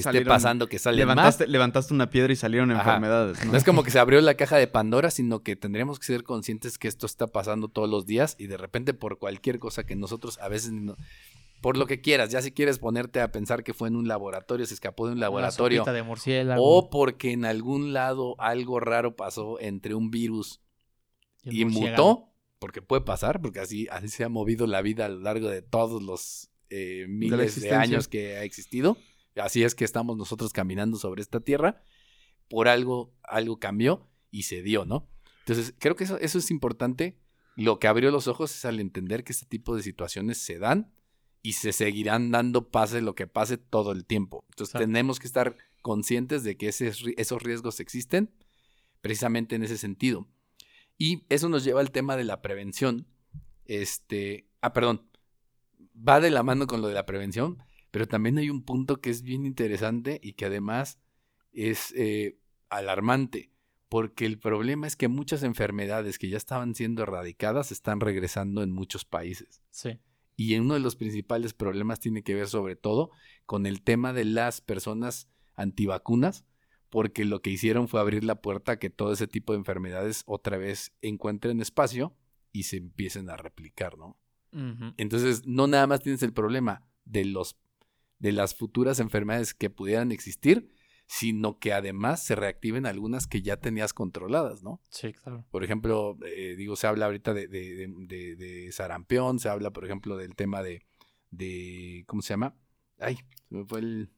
esté Salieron- pasando que sale más. levantaste, levantaste una piedra y salieron Ajá. enfermedades. ¿no? No es como que se abrió la caja de Pandora, sino que tendríamos que ser conscientes que esto está pasando todos los días y de repente por cualquier cosa que nosotros a veces no- por lo que quieras, ya si quieres ponerte a pensar que fue en un laboratorio, se escapó de un laboratorio sopita de murciélago. o porque en algún lado algo raro pasó entre un virus y mutó, porque puede pasar, porque así, así se ha movido la vida a lo largo de todos los eh, miles de, años que ha existido. Así es que estamos nosotros caminando sobre esta tierra. Por algo, algo cambió y se dio, ¿no? Entonces, creo que eso, eso es importante. Lo que abrió los ojos es al entender que este tipo de situaciones se dan y se seguirán dando pase lo que pase todo el tiempo. Entonces, Exacto. tenemos que estar conscientes de que ese- esos riesgos existen precisamente en ese sentido. Y eso nos lleva al tema de la prevención. Este, ah, perdón, va de la mano con lo de la prevención, pero también hay un punto que es bien interesante y que además es eh, alarmante, porque el problema es que muchas enfermedades que ya estaban siendo erradicadas están regresando en muchos países. Sí. Y uno de los principales problemas tiene que ver sobre todo con el tema de las personas antivacunas, porque lo que hicieron fue abrir la puerta a que todo ese tipo de enfermedades otra vez encuentren espacio y se empiecen a replicar, ¿no? Entonces, no nada más tienes el problema de los de las futuras enfermedades que pudieran existir, sino que además se reactiven algunas que ya tenías controladas, ¿no? Sí, claro. Por ejemplo, eh, digo, se habla ahorita de, de, de- de- de sarampión, se habla, por ejemplo, del tema de, de ¿cómo se llama? Ay, se me fue el...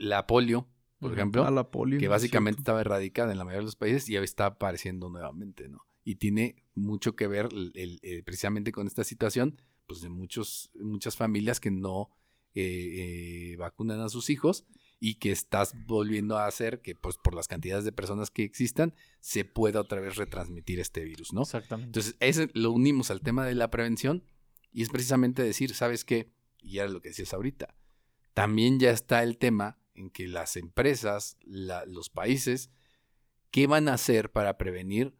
La polio, por ejemplo Ah, la polio, que básicamente estaba erradicada en la mayoría de los países y está apareciendo nuevamente, ¿no? Y tiene mucho que ver el- el- el- precisamente con esta situación, pues de muchos, muchas familias que no eh, eh, vacunan a sus hijos y que estás volviendo a hacer que, pues por las cantidades de personas que existan, se pueda otra vez retransmitir este virus, ¿no? Exactamente. Entonces, ese lo unimos al tema de la prevención y es precisamente decir, ¿sabes qué? Y era lo que decías ahorita. También ya está el tema en que las empresas, la- los países, ¿qué van a hacer para prevenir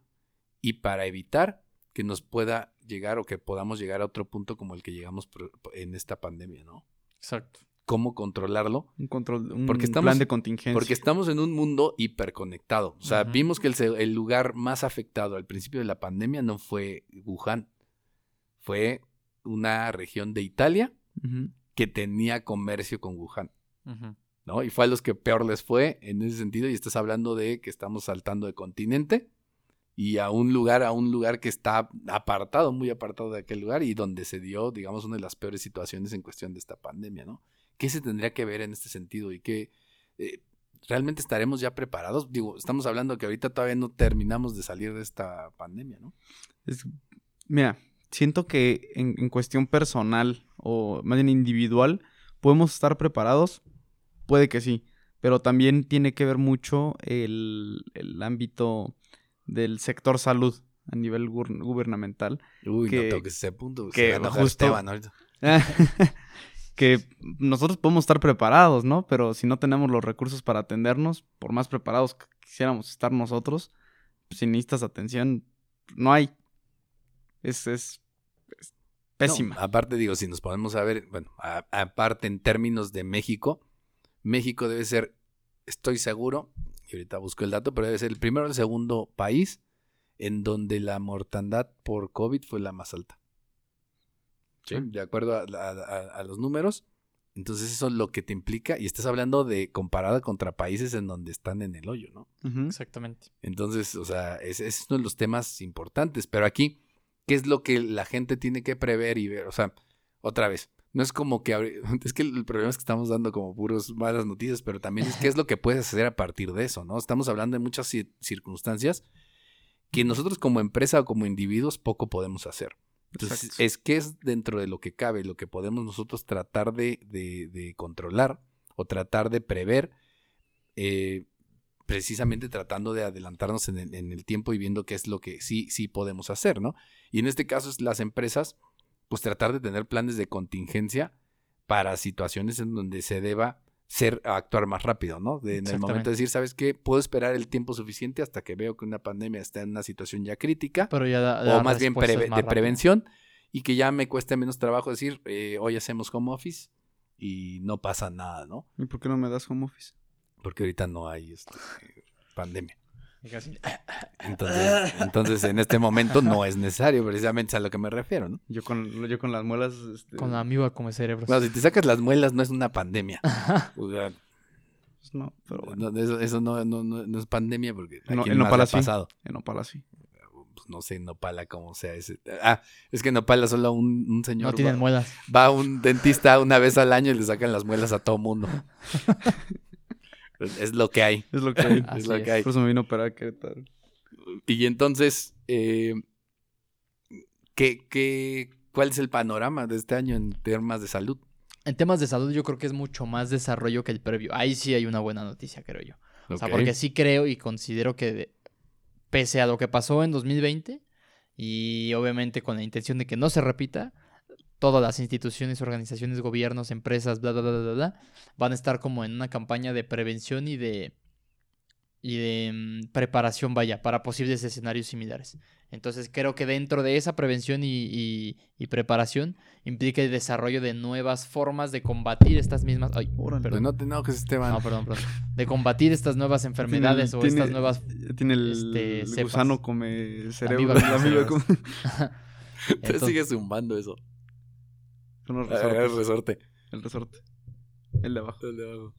y para evitar que nos pueda llegar o que podamos llegar a otro punto como el que llegamos en esta pandemia, ¿no? Exacto. ¿Cómo controlarlo? Un control, un Porque estamos- plan de contingencia. Porque estamos en un mundo hiperconectado. O sea, vimos que el, lugar más afectado al principio de la pandemia no fue Wuhan, fue una región de Italia que tenía comercio con Wuhan. ¿no? Y fue a los que peor les fue en ese sentido. Y estás hablando de que estamos saltando de continente y a un lugar, a un lugar que está apartado, muy apartado de aquel lugar y donde se dio, digamos, una de las peores situaciones en cuestión de esta pandemia, ¿no? ¿Qué se tendría que ver en este sentido? Y que eh, realmente estaremos ya preparados. Digo, estamos hablando que ahorita todavía no terminamos de salir de esta pandemia, ¿no? Es- mira, siento que en, en cuestión personal o más bien individual, ¿podemos estar preparados? Puede que sí, pero también tiene que ver mucho el, el ámbito del sector salud a nivel gubernamental. Uy, Que- no toques ese punto. que se va a justo- Esteban ahorita. [LAUGHS] que nosotros podemos estar preparados, ¿no? Pero si no tenemos los recursos para atendernos, por más preparados que quisiéramos estar nosotros, pues, si necesitas atención, no hay. Es, es, es pésima. No, aparte, digo, si nos podemos saber, bueno, a- aparte en términos de México, México debe ser, estoy seguro, y ahorita busco el dato, pero debe ser el primero o el segundo país en donde la mortandad por COVID fue la más alta. ¿Sí? De acuerdo a, a- a- a los números. Entonces eso es lo que te implica, y estás hablando de comparada contra países en donde están en el hoyo, ¿no? Exactamente. Entonces, o sea, ese, ese es uno de los temas importantes. Pero aquí, ¿qué es lo que la gente tiene que prever y ver? O sea, otra vez, no es como que... [LAUGHS] Es que el problema es que estamos dando como puros malas noticias, pero también es qué es lo que puedes hacer a partir de eso, ¿no? Estamos hablando de muchas ci- circunstancias que nosotros como empresa o como individuos poco podemos hacer. Entonces, Exacto. es que es dentro de lo que cabe, lo que podemos nosotros tratar de, de- de controlar o tratar de prever, eh, precisamente tratando de adelantarnos en el, en el tiempo y viendo qué es lo que sí, sí podemos hacer, ¿no? Y en este caso es las empresas, pues tratar de tener planes de contingencia para situaciones en donde se deba ser actuar más rápido, ¿no? De- en el momento de decir, ¿sabes qué? Puedo esperar el tiempo suficiente hasta que veo que una pandemia está en una situación ya crítica Pero ya da- o más bien respuestas preve- más de prevención y que ya me cueste menos trabajo decir, eh, hoy hacemos home office y no pasa nada, ¿no? ¿Y por qué no me das home office? Porque ahorita no hay este, pandemia. Y casi- Entonces, entonces, en este momento no es necesario, precisamente es a lo que me refiero, ¿no? Yo con, yo con las muelas. este, Con la amiga come cerebros. Bueno, si te sacas las muelas no es una pandemia. O sea, pues no, pero bueno. no, eso eso no, no- no- no es pandemia porque En- aquí en ha sí. pasado. En Opala sí. Pues no sé en Nopala cómo sea ese. Ah, es que en Nopala solo un, un señor no tienen va- muelas. va a un dentista una vez al año y le sacan las muelas a todo mundo. [LAUGHS] es, lo que hay. [LAUGHS] Es lo que hay. Es lo es. que hay. Por eso me vino a operar a Querétaro. Y entonces, eh, ¿qué, qué, cuál es el panorama de este año en temas de salud? En temas de salud yo creo que es mucho más desarrollo que el previo. Ahí sí hay una buena noticia, creo yo. O sea, porque sí creo y considero que de- pese a lo que pasó en 2020 y obviamente con la intención de que no se repita, todas las instituciones, organizaciones, gobiernos, empresas, bla, bla, bla, bla, bla, van a estar como en una campaña de prevención y de y de mm, preparación, vaya, para posibles escenarios similares. Entonces creo que dentro de esa prevención y, y- y preparación implica el desarrollo de nuevas formas de combatir estas mismas... Ay, Órale. Pero no te enojes, Esteban. no, perdón, perdón. De combatir estas nuevas enfermedades o Tiene- estas nuevas Tiene el, este, el gusano come cerebro. la come- [LAUGHS] [LAUGHS] Te Entonces- sigues zumbando eso. Los ver, el resorte. El resorte. El de abajo. El de abajo.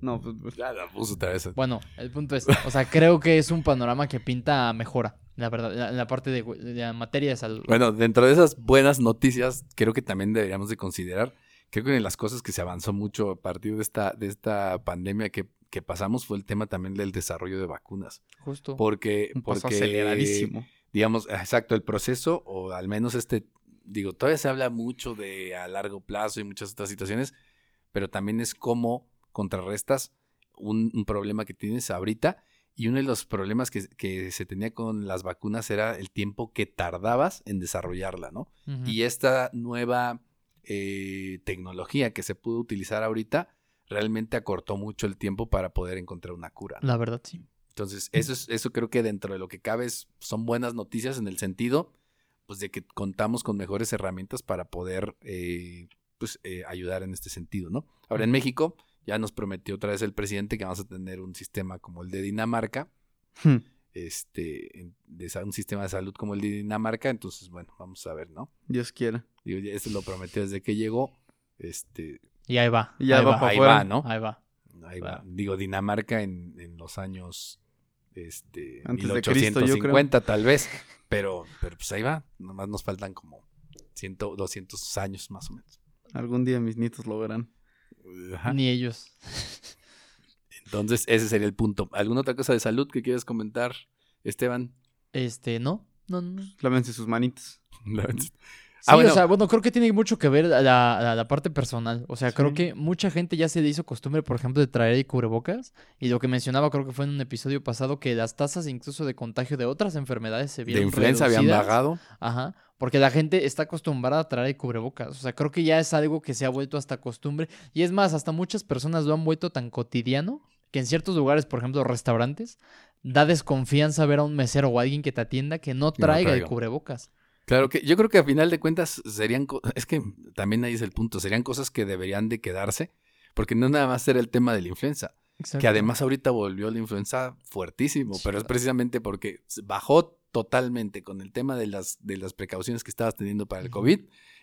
No, pues, pues, Ya la puso otra vez. Bueno, el punto es, o sea, creo que es un panorama que pinta mejora, la verdad, en la parte de, de la materia de salud. Bueno, dentro de esas buenas noticias, creo que también deberíamos de considerar, creo que una de las cosas que se avanzó mucho a partir de esta, de esta pandemia que, que pasamos fue el tema también del desarrollo de vacunas. Justo. Porque, un paso porque aceleradísimo. digamos, exacto, el proceso, o al menos este, digo, todavía se habla mucho de a largo plazo y muchas otras situaciones, pero también es cómo contrarrestas un, un problema que tienes ahorita. Y uno de los problemas que, que se tenía con las vacunas era el tiempo que tardabas en desarrollarla, ¿no? Y esta nueva eh, tecnología que se pudo utilizar ahorita realmente acortó mucho el tiempo para poder encontrar una cura. ¿no? La verdad, sí. Entonces, eso, es, eso creo que dentro de lo que cabe es- son buenas noticias en el sentido pues de que contamos con mejores herramientas para poder eh, pues, eh, ayudar en este sentido, ¿no? Ahora en México ya nos prometió otra vez el presidente que vamos a tener un sistema como el de Dinamarca, Hmm. este, de un sistema de salud como el de Dinamarca, entonces bueno, vamos a ver, ¿no? Dios quiera. Digo, ya eso lo prometió desde que llegó, este, Y ahí va. Y ahí va ahí va, ¿no? Ahí va. Ahí va. Digo, Dinamarca en, en los años este, Antes de Cristo, yo creo. 1850 tal vez, pero, pero pues ahí va, nomás nos faltan como 100, 200 años más o menos. Algún día mis nietos lo verán. Ajá. Ni ellos. Entonces, ese sería el punto. ¿Alguna otra cosa de salud que quieras comentar, Esteban? Este, ¿no? No, no. Lávense sus manitas. [LAUGHS] Sí, Ah, bueno. o sea, bueno, creo que tiene mucho que ver la, la- la parte personal. O sea, creo Sí. que mucha gente ya se le hizo costumbre, por ejemplo, de traer el cubrebocas. Y lo que mencionaba, creo que fue en un episodio pasado, que las tasas incluso de contagio de otras enfermedades se De vieron influenza habían reducidas. bajado. Ajá, porque la gente está acostumbrada a traer el cubrebocas. O sea, creo que ya es algo que se ha vuelto hasta costumbre. Y es más, hasta muchas personas lo han vuelto tan cotidiano que en ciertos lugares, por ejemplo, restaurantes, da desconfianza ver a un mesero o alguien que te atienda que no Que no traiga el traiga. cubrebocas. Claro que yo creo que a final de cuentas serían, es que también ahí es el punto, serían cosas que deberían de quedarse, porque no nada más era el tema de la influenza, que además ahorita volvió la influenza fuertísimo, Sí, pero es precisamente porque bajó totalmente con el tema de las, de las precauciones que estabas teniendo para el. COVID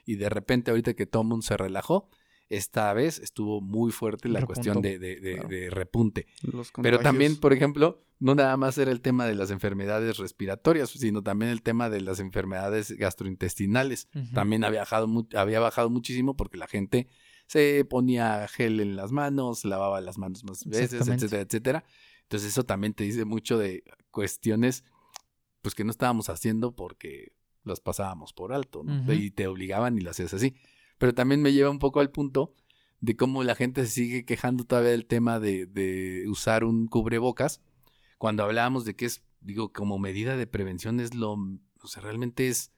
y de repente ahorita que todo el mundo se relajó, esta vez estuvo muy fuerte la cuestión de, de- de- claro. de repunte. Los Pero también, por ejemplo, no nada más era el tema de las enfermedades respiratorias, sino también el tema de las enfermedades gastrointestinales. También había bajado, había bajado muchísimo porque la gente se ponía gel en las manos, lavaba las manos más veces, etcétera, etcétera. Entonces eso también te dice mucho de cuestiones pues que no estábamos haciendo porque las pasábamos por alto, ¿no? Y te obligaban y lo hacías así. Pero también me lleva un poco al punto de cómo la gente se sigue quejando todavía del tema de, de usar un cubrebocas, cuando hablábamos de que es, digo, como medida de prevención es lo, o sea, realmente es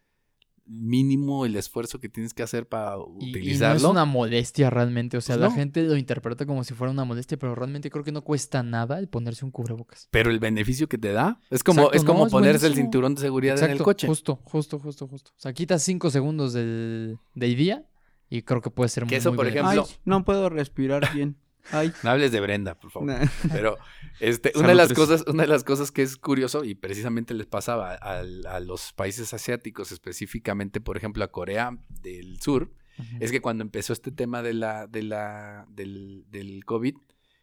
mínimo el esfuerzo que tienes que hacer para Y- Y, no utilizarlo. es una molestia realmente. O sea, Pues la no. gente lo interpreta como si fuera una molestia, pero realmente creo que no cuesta nada el ponerse un cubrebocas. Pero el beneficio que te da es como, Exacto, es como no, es ponerse el cinturón de seguridad en el Exacto, coche. Justo, justo, justo, justo. O sea, quitas cinco segundos del, del día y creo que puede ser Que muy, eso, muy por ejemplo- Ay, no puedo respirar bien. Ay. [LAUGHS] No hables de Brenda, por favor. Nah. [LAUGHS] Pero este, una de las cosas, una de las cosas que es curioso y precisamente les pasaba a, a los países asiáticos, específicamente, por ejemplo, a Corea del Sur, es que cuando empezó este tema de la, de la, del, del COVID,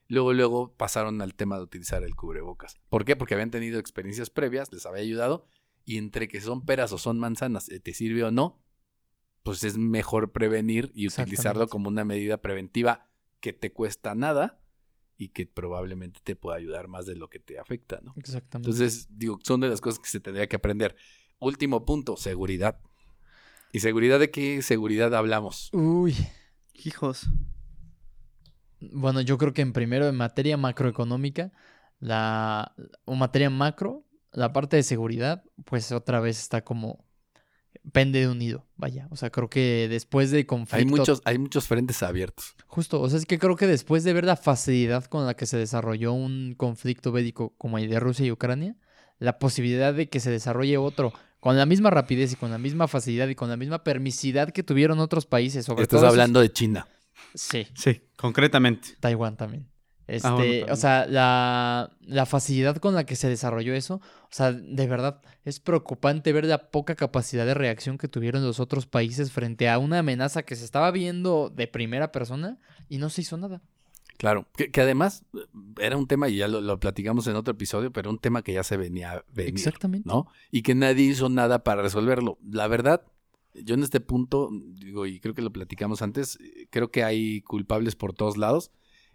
luego, luego pasaron al tema de utilizar el cubrebocas. ¿Por qué? Porque habían tenido experiencias previas, les había ayudado, y entre que son peras o son manzanas, eh, te sirve o no, pues es mejor prevenir y utilizarlo como una medida preventiva que te cuesta nada y que probablemente te pueda ayudar más de lo que te afecta, ¿no? Exactamente. Entonces, digo, son de las cosas que se tendría que aprender. Último punto, seguridad. ¿Y seguridad de qué seguridad hablamos? Uy. Hijos. Bueno, yo creo que en primero, en materia macroeconómica, la, o materia macro, la parte de seguridad, pues otra vez está como pende de un hilo, vaya. O sea, creo que después de conflicto... Hay muchos, hay muchos frentes abiertos. Justo, o sea, es que creo que después de ver la facilidad con la que se desarrolló un conflicto bélico como el de Rusia y Ucrania, la posibilidad de que se desarrolle otro con la misma rapidez y con la misma facilidad y con la misma permisidad que tuvieron otros países, sobre Estás todo esos- hablando de China. Sí, Sí, concretamente. Taiwán también. Este, Ah, bueno, o sea, la, la facilidad con la que se desarrolló eso, o sea, de verdad, es preocupante ver la poca capacidad de reacción que tuvieron los otros países frente a una amenaza que se estaba viendo de primera persona y no se hizo nada. Claro. Que, que además era un tema, y ya lo, lo platicamos en otro episodio, pero un tema que ya se venía a venir. Exactamente. ¿no? Y que nadie hizo nada para resolverlo. La verdad, yo en este punto, digo, y creo que lo platicamos antes, creo que hay culpables por todos lados.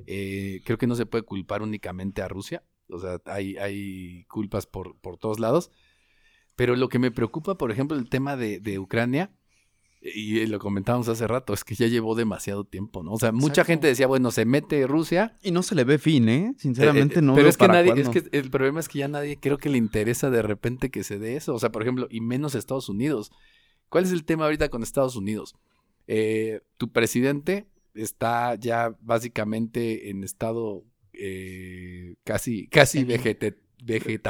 Eh, creo que no se puede culpar únicamente a Rusia. O sea, hay, hay culpas por, por todos lados. Pero lo que me preocupa, por ejemplo, el tema de, de Ucrania, y lo comentábamos hace rato, es que ya llevó demasiado tiempo, ¿no? O sea, mucha gente decía, bueno, se mete Rusia, Y no se le ve fin, ¿eh? Sinceramente eh, eh, no. Pero veo es que para nadie, es que el problema es que ya nadie creo que le interesa de repente que se dé eso. O sea, por ejemplo, y menos Estados Unidos. ¿Cuál es el tema ahorita con Estados Unidos? Eh, tu presidente está ya básicamente en estado eh, casi, casi vegetativo.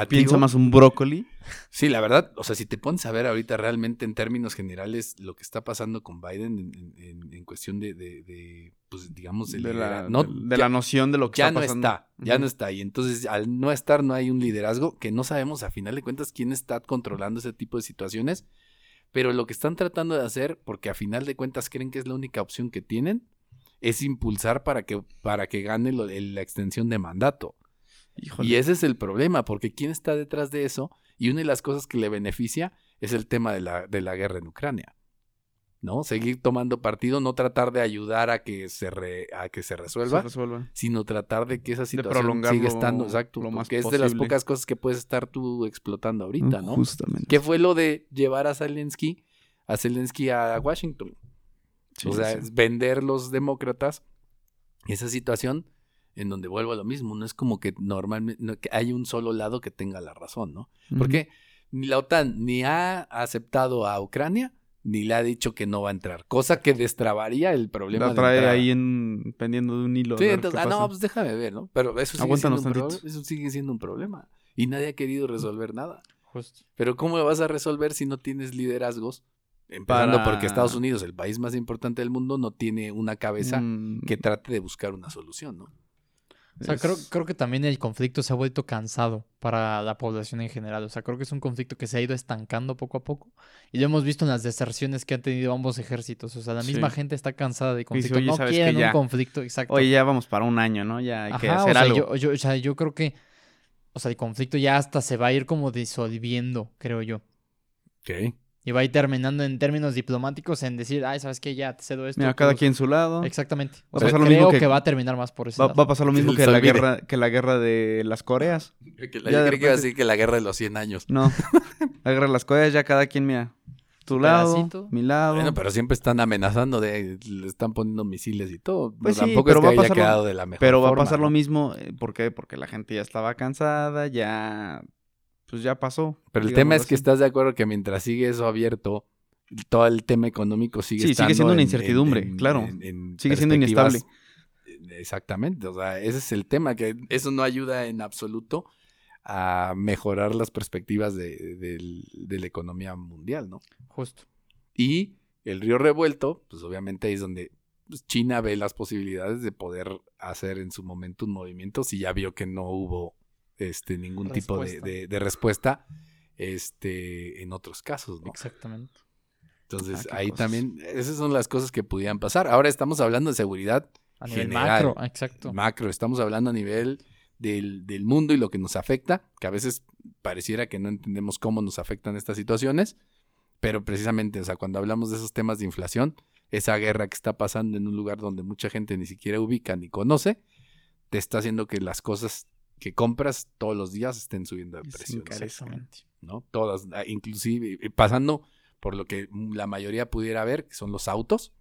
Piensa más un brócoli. Sí, la verdad, o sea, si te pones a ver ahorita realmente en términos generales lo que está pasando con Biden en, en- en cuestión de, de- de, pues digamos, De la, no, ya- la noción de lo que ya está no pasando. está, ya no está. Y entonces, al no estar, no hay un liderazgo que no sabemos a final de cuentas quién está controlando ese tipo de situaciones. Pero lo que están tratando de hacer, porque a final de cuentas creen que es la única opción que tienen, es impulsar para que, para que gane lo- el- la extensión de mandato. Híjole. Y ese es el problema, porque ¿quién está detrás de eso? Y una de las cosas que le beneficia es el tema de la, de la guerra en Ucrania. ¿No? Seguir tomando partido, no tratar de ayudar a que se, re- a que se Se resuelva, sino tratar de que esa situación siga estando, exacto, lo más porque es de las pocas cosas que puedes estar tú explotando ahorita, ¿no? Justamente. ¿Qué fue lo de llevar a Zelensky, a Zelensky a Washington? Sí, o sea, sí. es vender los demócratas esa situación en donde vuelvo a lo mismo, no es como que normalmente no- que hay un solo lado que tenga la razón, ¿no? Porque ni la OTAN ni ha aceptado a Ucrania ni le ha dicho que no va a entrar, cosa que destrabaría el problema La trae ahí en pendiendo de un hilo. Sí, entonces, ah, no, pues déjame ver, ¿no? Pero eso sigue, siendo un, eso sigue siendo un problema. Y nadie ha querido resolver nada. Justo. Pero ¿cómo lo vas a resolver si no tienes liderazgos? Empezando Para- porque Estados Unidos, el país más importante del mundo, no tiene una cabeza Mm, que trate de buscar una solución, ¿no? O sea, es- creo, creo que también el conflicto se ha vuelto cansado para la población en general. O sea, creo que es un conflicto que se ha ido estancando poco a poco. Y lo hemos visto en las deserciones que han tenido ambos ejércitos. O sea, la misma Sí. gente está cansada de conflicto. "Oye, no quieren un conflicto, exacto. Oye, ya vamos para un año, ¿no? Ya hay que Ajá, hacer o sea, algo. Yo, yo- o sea, yo creo que, o sea, el conflicto ya hasta se va a ir como disolviendo, creo yo. Ok. Y va a ir terminando en términos diplomáticos en decir, ay, ¿sabes qué? Ya te cedo esto. Mira, cada todos". quien su lado. Exactamente. Va O sea, pasar lo creo mismo que... que- va a terminar más por ese Va, lado. va a pasar lo mismo que la guerra, que la guerra de las Coreas. [LAUGHS] Que la- Ya yo creí que iba a decir que la guerra de los 100 años. No. [LAUGHS] la guerra de las Coreas ya cada quien, mira. Tu lado, pedacito. mi lado. Bueno, pero siempre están amenazando de, le están poniendo misiles y todo. Pues sí, tampoco pero es que va a haya pasar lo- quedado de la mejor Pero va a pasar lo mismo. eh, ¿Por qué? Porque la gente ya estaba cansada, ya. Pues ya pasó. Pero el tema es que estás de acuerdo que mientras sigue eso abierto, todo el tema económico sigue Sí, sigue siendo una incertidumbre, en- claro. en- Sigue siendo inestable. Exactamente, o sea, ese es el tema, que eso no ayuda en absoluto a mejorar las perspectivas de, del- de la economía mundial, ¿no? Justo. Y el río revuelto, pues obviamente ahí es donde pues, China ve las posibilidades de poder hacer en su momento un movimiento si ya vio que no hubo este ningún tipo de, Respuesta. de- de respuesta este en otros casos, ¿no? Exactamente. Entonces Ah, ahí cosas. también esas son las cosas que pudieran pasar. Ahora estamos hablando de seguridad A nivel General. macro, exacto. macro, estamos hablando a nivel del, del mundo y lo que nos afecta, que a veces pareciera que no entendemos cómo nos afectan estas situaciones, pero precisamente, o sea, cuando hablamos de esos temas de inflación, esa guerra que está pasando en un lugar donde mucha gente ni siquiera ubica ni conoce, te está haciendo que las cosas que compras todos los días estén subiendo de precio. ¿no? Todas, ah, inclusive pasando por lo que la mayoría pudiera ver, que son los autos.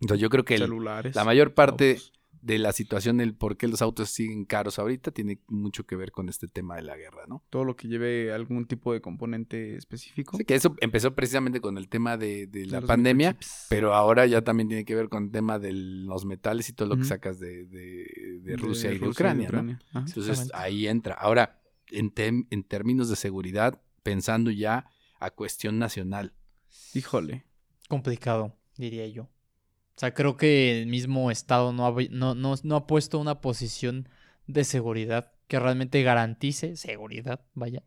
Entonces yo creo que el- la mayor parte autos. De la situación, el por qué los autos siguen caros ahorita, tiene mucho que ver con este tema de la guerra, ¿no? Todo lo que lleve algún tipo de componente específico. Así que eso empezó precisamente con el tema de, de la Los pandemia, microchips. pero ahora ya también tiene que ver con el tema de los metales y todo lo que sacas de, de- de De Rusia y de Ucrania, ¿no? Ajá. Entonces ahí entra. Ahora, en, tem- en términos de seguridad, pensando ya a cuestión nacional. Híjole. Complicado, diría yo. O sea, creo que el mismo Estado no ha, no, no, no ha puesto una posición de seguridad que realmente garantice seguridad, vaya,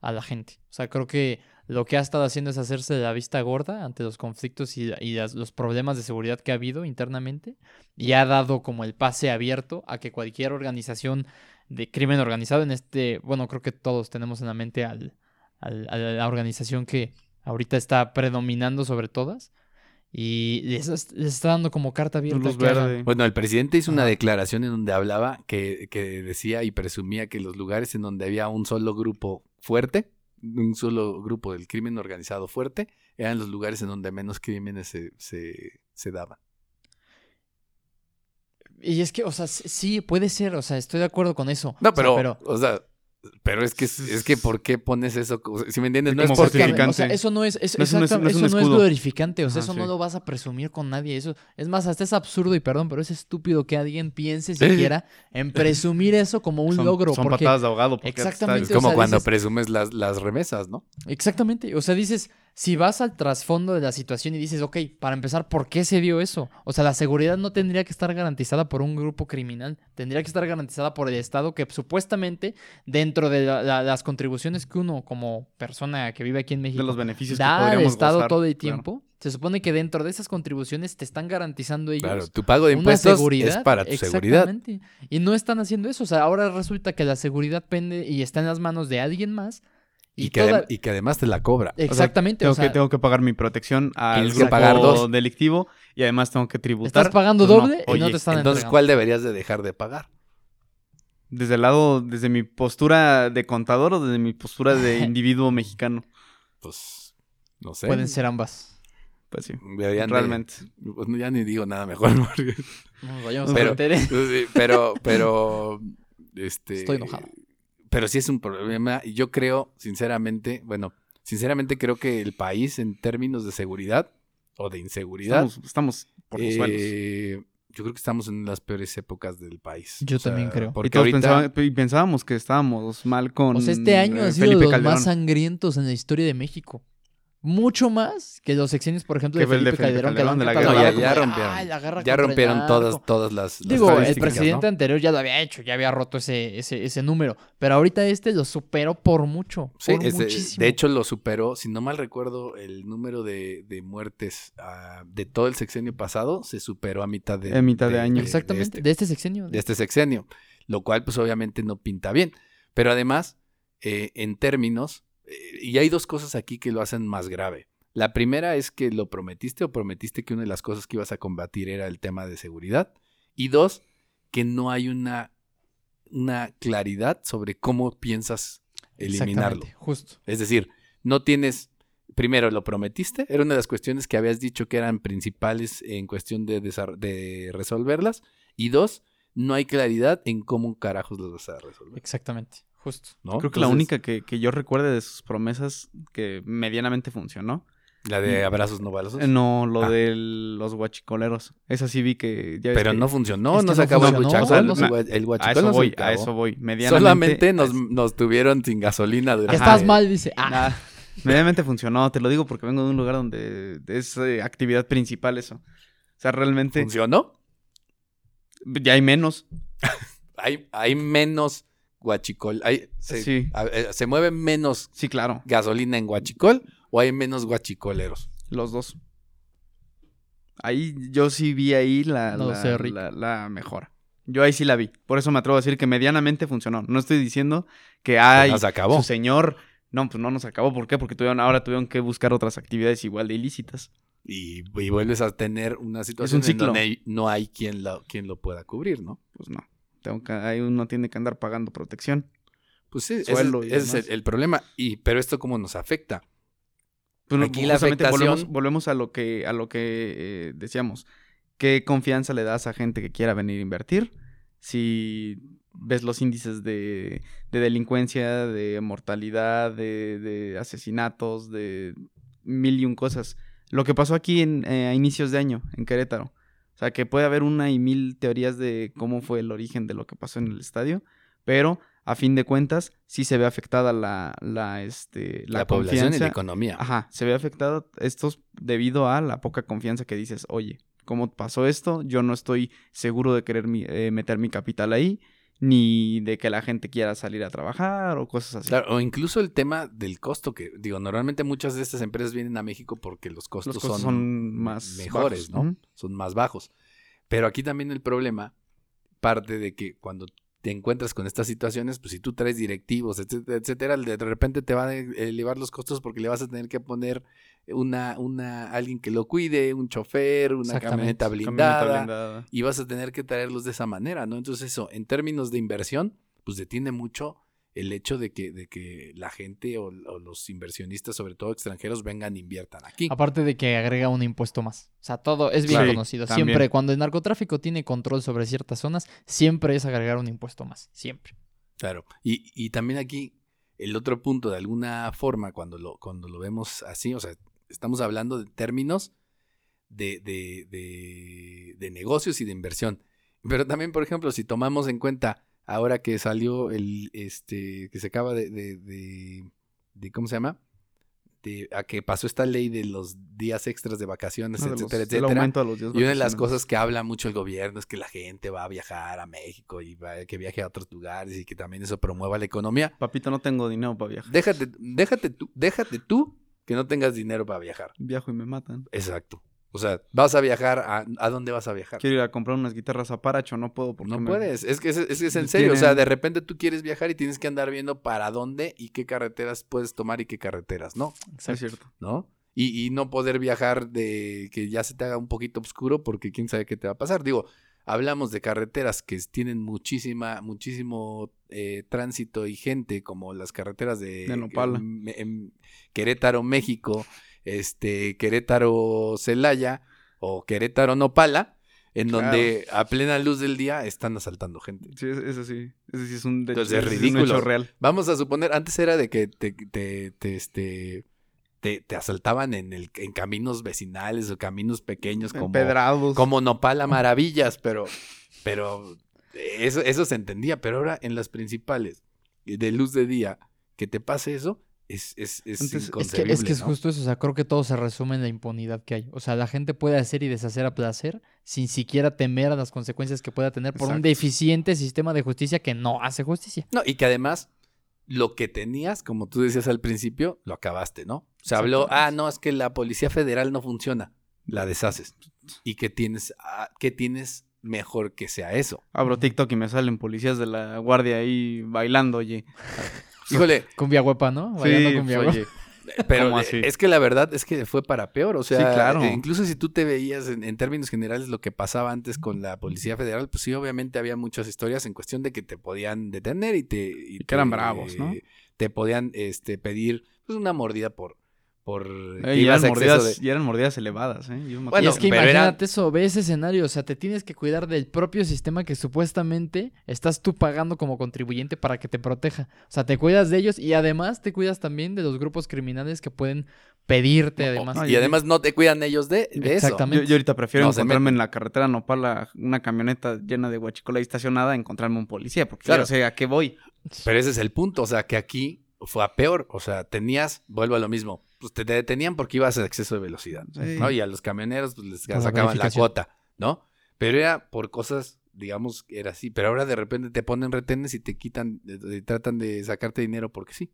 a la gente. O sea, creo que lo que ha estado haciendo es hacerse de la vista gorda ante los conflictos y, y los problemas de seguridad que ha habido internamente y ha dado como el pase abierto a que cualquier organización de crimen organizado en este, bueno, creo que todos tenemos en la mente al, al- a la organización que ahorita está predominando sobre todas y les, es- les está dando como carta abierta. Luz verde. Bueno, el presidente hizo una declaración en donde hablaba que, que decía y presumía que los lugares en donde había un solo grupo fuerte, un solo grupo del crimen organizado fuerte, eran los lugares en donde menos crímenes se, se, se daban. Y es que, o sea, sí, puede ser, o sea, estoy de acuerdo con eso. No, O sea, pero, o sea, Pero es que, es que, ¿por qué pones eso? Si me entiendes, no es porque... O sea, eso no es, es- No es no es un eso no es escudo. glorificante, o sea, eso no lo vas a presumir con nadie. Eso, es más, hasta es absurdo y perdón, pero es estúpido que alguien piense siquiera en [LAUGHS] presumir eso como un son, logro. son porque patadas de ahogado. porque Exactamente, Es como o sea, cuando dices- presumes las, las remesas, ¿no? Exactamente. O sea, dices, si vas al trasfondo de la situación y dices, ok, para empezar, ¿por qué se dio eso? O sea, la seguridad no tendría que estar garantizada por un grupo criminal, tendría que estar garantizada por el Estado que supuestamente dentro de la- la- las contribuciones que uno como persona que vive aquí en México de los beneficios que da al Estado gozar, todo el claro. tiempo, se supone que dentro de esas contribuciones te están garantizando ellos Claro, tu pago de impuestos seguridad. es para tu seguridad. Exactamente. Y no están haciendo eso. O sea, ahora resulta que la seguridad pende y está en las manos de alguien más. Y, Y que, toda- y que además te la cobra. O sea, Exactamente. tengo, o sea, que, tengo que pagar mi protección al grupo pagar dos. delictivo y además tengo que tributar. estás pagando Pues no, doble y no te están Entonces, entregando. ¿cuál deberías de dejar de pagar? Desde el lado, desde mi postura de contador o desde mi postura de [LAUGHS] individuo mexicano. Pues, no sé. Pueden ser ambas. Pues sí, Deberían de- realmente. pues, ya ni digo nada mejor. [LAUGHS] porque- No nos vayamos Pero- a Sí, pero, pero, este... Estoy enojado. Pero sí es un problema y yo creo, sinceramente, bueno, sinceramente creo que el país en términos de seguridad o de inseguridad, Estamos, estamos por los suelos. eh, yo creo que estamos en las peores épocas del país. Yo también creo. Y Porque todos ahorita, pensaban- y pensábamos que estábamos mal con. O sea, este año eh, ha sido Felipe los Calderón. más sangrientos en la historia de México. Mucho más que los sexenios, por ejemplo, de Felipe, Felipe Calderón, que lo han Calderón, de la guerra. como ya- rompieron. "Ay, la guerra ya contra el rompieron todas, narco". todas las, las Digo, el presidente ¿no? anterior ya lo había hecho, ya había roto ese, ese, ese número. Pero ahorita este lo superó por mucho. Sí, por muchísimo. de hecho lo superó, si no mal recuerdo, el número de, de muertes ah, de todo el sexenio pasado se superó a mitad de, A mitad de año. Exactamente, este. de este sexenio. de este sexenio, lo cual pues obviamente no pinta bien. Pero además, eh, en términos, y hay dos cosas aquí que lo hacen más grave. La primera es que lo prometiste o prometiste que una de las cosas que ibas a combatir era el tema de seguridad. Y dos, que no hay una, una claridad sobre cómo piensas eliminarlo. Justo. Es decir, no tienes, primero lo prometiste, era una de las cuestiones que habías dicho que eran principales en cuestión de resolverlas, y dos, no hay claridad en cómo carajos los vas a resolver. Exactamente, justo. ¿no? Creo que la única que, que yo recuerde de sus promesas que medianamente funcionó. La de abrazos no balazos. eh, No, lo Ah. de los guachicoleros. Esa sí vi que. Ya Pero que- no funcionó, Es no se acabó el o sea, el A eso no voy, a acabó. eso voy. Medianamente. Solamente nos, es- nos tuvieron sin gasolina durante... Estás mal, dice. Ah, Ah, medianamente funcionó, te lo digo porque vengo de un lugar donde es eh, actividad principal eso. O sea, realmente ¿Funcionó? ya hay menos. [LAUGHS] Hay, hay menos guachicol. Hay, se, Sí. a- eh, se mueve menos Sí, claro, gasolina en guachicol o hay menos guachicoleros. los dos. Ahí yo sí vi ahí la, No la, sé, Rick. la- la mejora. Yo ahí sí la vi. Por eso me atrevo a decir que medianamente funcionó. No estoy diciendo que hay Pues acabó. su señor. No, pues no nos acabó. ¿Por qué? Porque tuvieron, ahora tuvieron que buscar otras actividades igual de ilícitas. Y, y vuelves a tener una situación en ciclo. donde no hay quien lo, quien lo pueda cubrir, ¿no? Pues no. Tengo que, ahí uno tiene que andar pagando protección. Pues sí, ese, Suelo y ese es el, problema. Y, pero esto cómo nos afecta. Pues, Aquí la afectación- Volvemos, volvemos a lo que, a lo que eh, decíamos. ¿Qué confianza le das a gente que quiera venir a invertir? Si ves los índices de, de delincuencia, de mortalidad, de, de asesinatos, de mil y un cosas. Lo que pasó aquí en, eh, a inicios de año, en Querétaro. O sea, que puede haber una y mil teorías de cómo fue el origen de lo que pasó en el estadio, pero a fin de cuentas sí se ve afectada la, la, este, la, La, población y la economía. Ajá, se ve afectado esto debido a la poca confianza que dices, oye, ¿cómo pasó esto? Yo no estoy seguro de querer mi- eh, meter mi capital ahí, ni de que la gente quiera salir a trabajar o cosas así. Claro, o incluso el tema del costo, que digo, normalmente muchas de estas empresas vienen a México porque los costos, Los costos son, son más mejores, bajos. ¿no? Son más bajos. Pero aquí también el problema parte de que cuando te encuentras con estas situaciones, pues si tú traes directivos, etcétera, etcétera, de repente te van a elevar los costos porque le vas a tener que poner una, una, alguien que lo cuide, un chofer, una camioneta Camioneta blindada, blindada. y vas a tener que traerlos de esa manera, ¿no? Entonces eso, en términos de inversión, pues detiene mucho el hecho de que, de que la gente o, o los inversionistas, sobre todo extranjeros, vengan e inviertan aquí. Aparte de que agrega un impuesto más. O sea, todo es bien conocido. también. Siempre, cuando el narcotráfico tiene control sobre ciertas zonas, siempre es agregar un impuesto más. Siempre. Claro. Y, y también aquí, el otro punto, de alguna forma, cuando lo, cuando lo vemos así, o sea, estamos hablando de términos de, de, de, de negocios y de inversión. Pero también, por ejemplo, si tomamos en cuenta ahora que salió el, este, que se acaba de, de, de, de ¿cómo se llama? De, a que pasó esta ley de los días extras de vacaciones, No, de etcétera, los- etcétera. los días Y una de las cosas que habla mucho el gobierno es que la gente va a viajar a México y va- que viaje a otros lugares y que también eso promueva la economía. Papito, no tengo dinero para viajar. Déjate, déjate tú, déjate tú que no tengas dinero para viajar. Viajo y me matan. Exacto. O sea, vas a viajar a, ¿a dónde vas a viajar? Quiero ir a comprar unas guitarras a Paracho, no puedo porque No me- puedes, es que es, es es en serio, o sea, de repente tú quieres viajar y tienes que andar viendo para dónde y qué carreteras puedes tomar y qué carreteras no, Es cierto. ¿no? Y, y no poder viajar de que ya se te haga un poquito oscuro porque quién sabe qué te va a pasar. Digo, hablamos de carreteras que tienen muchísima, muchísimo eh, tránsito y gente, como las carreteras de, De Nopala. Querétaro, México, este, Querétaro, Celaya o Querétaro, Nopala, en Claro. donde a plena luz del día están asaltando gente. Sí, es- eso sí. Eso sí es un, de- Entonces, es ese un ridículo. hecho real. Vamos a suponer, antes era de que te, te, te, este, te, te asaltaban en, el, en caminos vecinales o caminos pequeños como, Empedrados. como Nopala [LAUGHS] Maravillas, pero, pero eso, eso se entendía. Pero ahora en las principales de luz de día, que te pase eso, es, es, es Antes- es que- Es que, es que es ¿no? justo eso, o sea, creo que todo se resume en la impunidad que hay. O sea, la gente puede hacer y deshacer a placer sin siquiera temer a las consecuencias que pueda tener por un deficiente sistema de justicia que no hace justicia. No, y que además lo que tenías, como tú decías al principio, lo acabaste, ¿no? Se habló, ah, no, es que la Policía Federal no funciona, la deshaces. ¿Y qué tienes, ah, qué tienes mejor que sea eso? Abro TikTok y me salen policías de la guardia ahí bailando, oye. [LAUGHS] Híjole, Cumbia huepa, ¿no? Bailando cumbia pues, huepa. oye. [LAUGHS] pero es que la verdad es que fue para peor, o sea, Sí, claro. eh, incluso si tú te veías en, en términos generales lo que pasaba antes con la Policía Federal, pues sí, obviamente había muchas historias en cuestión de que te podían detener y te... Y que te- eran bravos, ¿no? Te podían este, pedir pues, una mordida por... por Eh, y, eran mordidas, de- y eran mordidas elevadas, ¿eh? Yo me Bueno, y es que pero era- imagínate eso, ve ese escenario, o sea, te tienes que cuidar del propio sistema que supuestamente estás tú pagando como contribuyente para que te proteja. O sea, te cuidas de ellos y además te cuidas también de los grupos criminales que pueden pedirte además. no, y además no te cuidan ellos de, de eso. Exactamente. Yo, yo ahorita prefiero No encontrarme en la carretera Nopala una camioneta llena de guachicola ahí estacionada, a encontrarme un policía, porque Claro. yo sé a qué voy. Pero ese es el punto, o sea, que aquí fue a peor, o sea, tenías, vuelvo a lo mismo, pues te detenían porque ibas a exceso de velocidad, Sí. ¿no? Y a los camioneros pues les la sacaban la verificación. cuota, ¿no? Pero era por cosas, digamos, era así, pero ahora de repente te ponen retenes y te quitan, eh, tratan de sacarte dinero porque sí,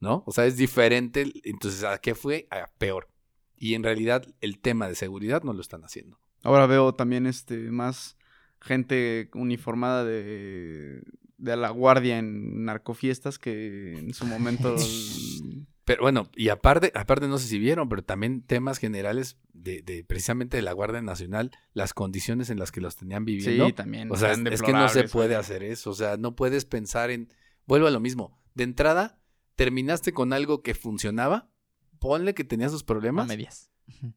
¿no? O sea, es diferente, entonces, ¿a qué fue? A peor. Y en realidad el tema de seguridad no lo están haciendo. Ahora veo también este más gente uniformada de, de la guardia en narcofiestas que en su momento... [LAUGHS] Pero bueno, y aparte, aparte no sé si vieron, pero también temas generales de, de precisamente de la Guardia Nacional, las condiciones en las que los tenían viviendo. sí, también. o sea, es, que no se puede hacer eso. O sea, no puedes pensar en. Vuelvo a lo mismo. De entrada, terminaste con algo que funcionaba. Ponle que tenía sus A problemas. medias.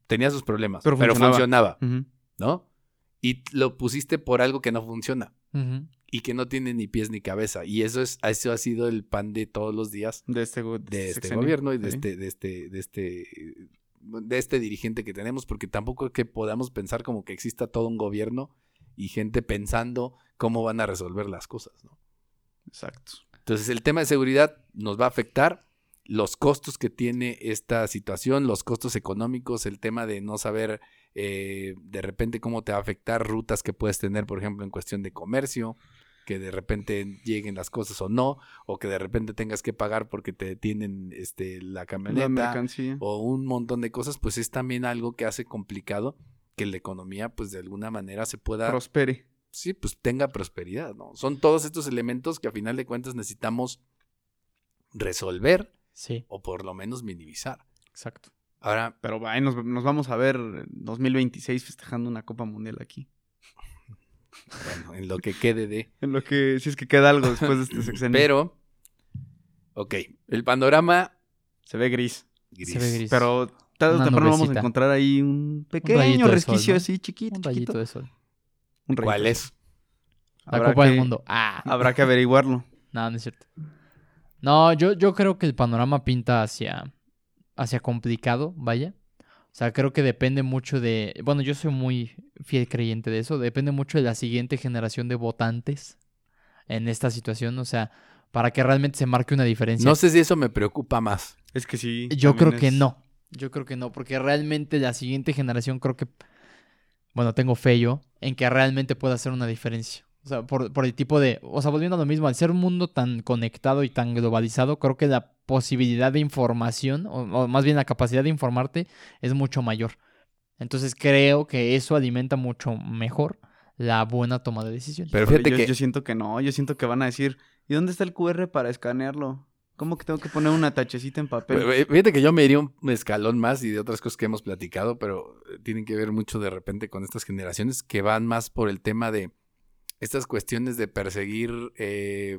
Tenía sus problemas. Pero Pero, funcionaba. ¿no? Y lo pusiste por algo que no funciona. Y que no tiene ni pies ni cabeza. Y eso es, eso ha sido el pan de todos los días De este, go- de este sexenio. gobierno y de este, de este, de este, de este dirigente que tenemos, porque tampoco es que podamos pensar como que exista todo un gobierno y gente pensando cómo van a resolver las cosas, ¿no? Exacto. Entonces el tema de seguridad nos va a afectar los costos que tiene esta situación, los costos económicos, el tema de no saber eh, de repente cómo te va a afectar rutas que puedes tener, por ejemplo, en cuestión de comercio, que de repente lleguen las cosas o no, o que de repente tengas que pagar porque te detienen este, la La camioneta mercancía. o un montón de cosas, pues es también algo que hace complicado que la economía, pues de alguna manera se pueda Prospere. sí, pues tenga prosperidad, ¿no? Son todos estos elementos que a final de cuentas necesitamos resolver Sí, o por lo menos minimizar. exacto. Ahora, Pero ahí nos, nos vamos a ver en 2026 festejando una Copa Mundial aquí. Bueno, en lo que quede de... [LAUGHS] En lo que, si es que queda algo después de este sexenio. Pero, ok, el panorama Se ve gris. gris. Se ve gris. Pero tarde o temprano vamos a encontrar ahí un pequeño sol, resquicio ¿no? así chiquito. Un rayito chiquito. de sol. Un ¿Cuál es? La Habrá Copa del Mundo. Ah. Habrá que averiguarlo. [LAUGHS] No, no es cierto. No, yo, yo creo que el panorama pinta hacia, hacia complicado, vaya. O sea, creo que depende mucho de... Bueno, yo soy muy fiel creyente de eso. Depende mucho de la siguiente generación de votantes en esta situación. O sea, para que realmente se marque una diferencia. No sé si eso me preocupa más. Es que sí. Yo creo que no. Yo creo que no, porque realmente la siguiente generación creo que, bueno, tengo fe yo en que realmente pueda hacer una diferencia. O sea, por, por el tipo de, o sea, volviendo a lo mismo, al ser un mundo tan conectado y tan globalizado, creo que la posibilidad de información, o, o más bien la capacidad de informarte, es mucho mayor. Entonces creo que eso alimenta mucho mejor la buena toma de decisiones. Pero fíjate yo, que yo siento que no, yo siento que van a decir, ¿y dónde está el QR para escanearlo? ¿Cómo que tengo que poner una tachecita en papel? Fíjate que yo me iría un escalón más y de otras cosas que hemos platicado, pero eh, tienen que ver mucho de repente con estas generaciones que van más por el tema de estas cuestiones de perseguir, eh,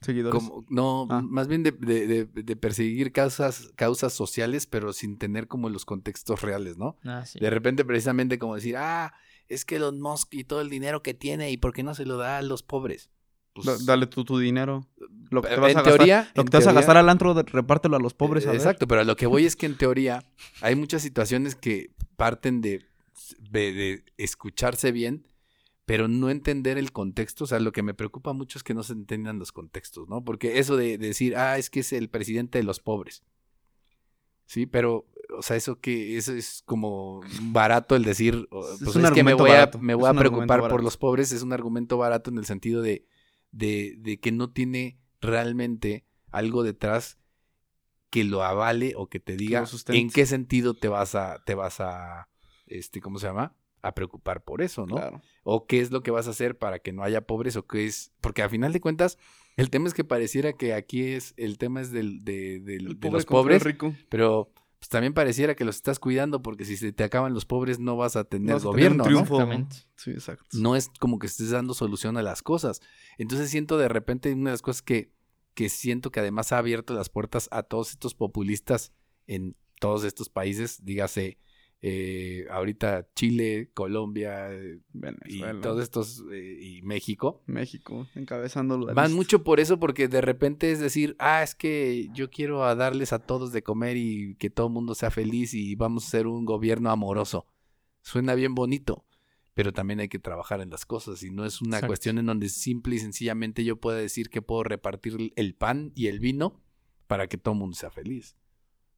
Seguidores. como, no, Ah. más bien de, de- de- de perseguir causas, causas sociales, pero sin tener como los contextos reales, ¿no? Ah, sí. De repente precisamente como decir, ah, es que Elon Musk y todo el dinero que tiene, ¿y por qué no se lo da a los pobres? Pues, Da- Dale tú tu dinero. Lo que te en vas a gastar, teoría, lo en que te vas a gastar al antro, repártelo a los pobres. a Eh, ver. Exacto, pero a lo que voy es que en teoría hay muchas situaciones que parten de, de- de escucharse bien, pero no entender el contexto. O sea, lo que me preocupa mucho es que no se entiendan los contextos, ¿no? Porque eso de, de decir, ah, es que es el presidente de los pobres. Sí, pero, o sea, eso que eso es como barato el decir, o, Es pues un es que me argumento voy a, barato, me es voy a preocupar por los pobres, es un argumento barato en el sentido de, de, de que no tiene realmente algo detrás que lo avale o que te diga en qué sentido te vas a, te vas a, este, ¿cómo se llama? A preocupar por eso, ¿no? Claro. O qué es lo que vas a hacer para que no haya pobres o qué es, porque a final de cuentas el tema es que pareciera que aquí es, el tema es del, de, del- de pobre los pobres, rico. pero pues también pareciera que los estás cuidando porque si se te acaban los pobres no vas a tener Vas a tener un gobierno, ¿no? Sí, exacto. no es como que estés dando solución a las cosas. Entonces siento de repente una de las cosas que, que siento que además ha abierto las puertas a todos estos populistas en todos estos países, dígase eh, ahorita Chile, Colombia eh, y todos estos eh, y México. México, encabezando Van mucho por eso porque de repente es decir, ah, es que yo quiero a darles a todos de comer y que todo el mundo sea feliz y vamos a ser un gobierno amoroso. Suena bien bonito, pero también hay que trabajar en las cosas y no es una Exacto. cuestión en donde simple y sencillamente yo pueda decir que puedo repartir el pan y el vino para que todo el mundo sea feliz.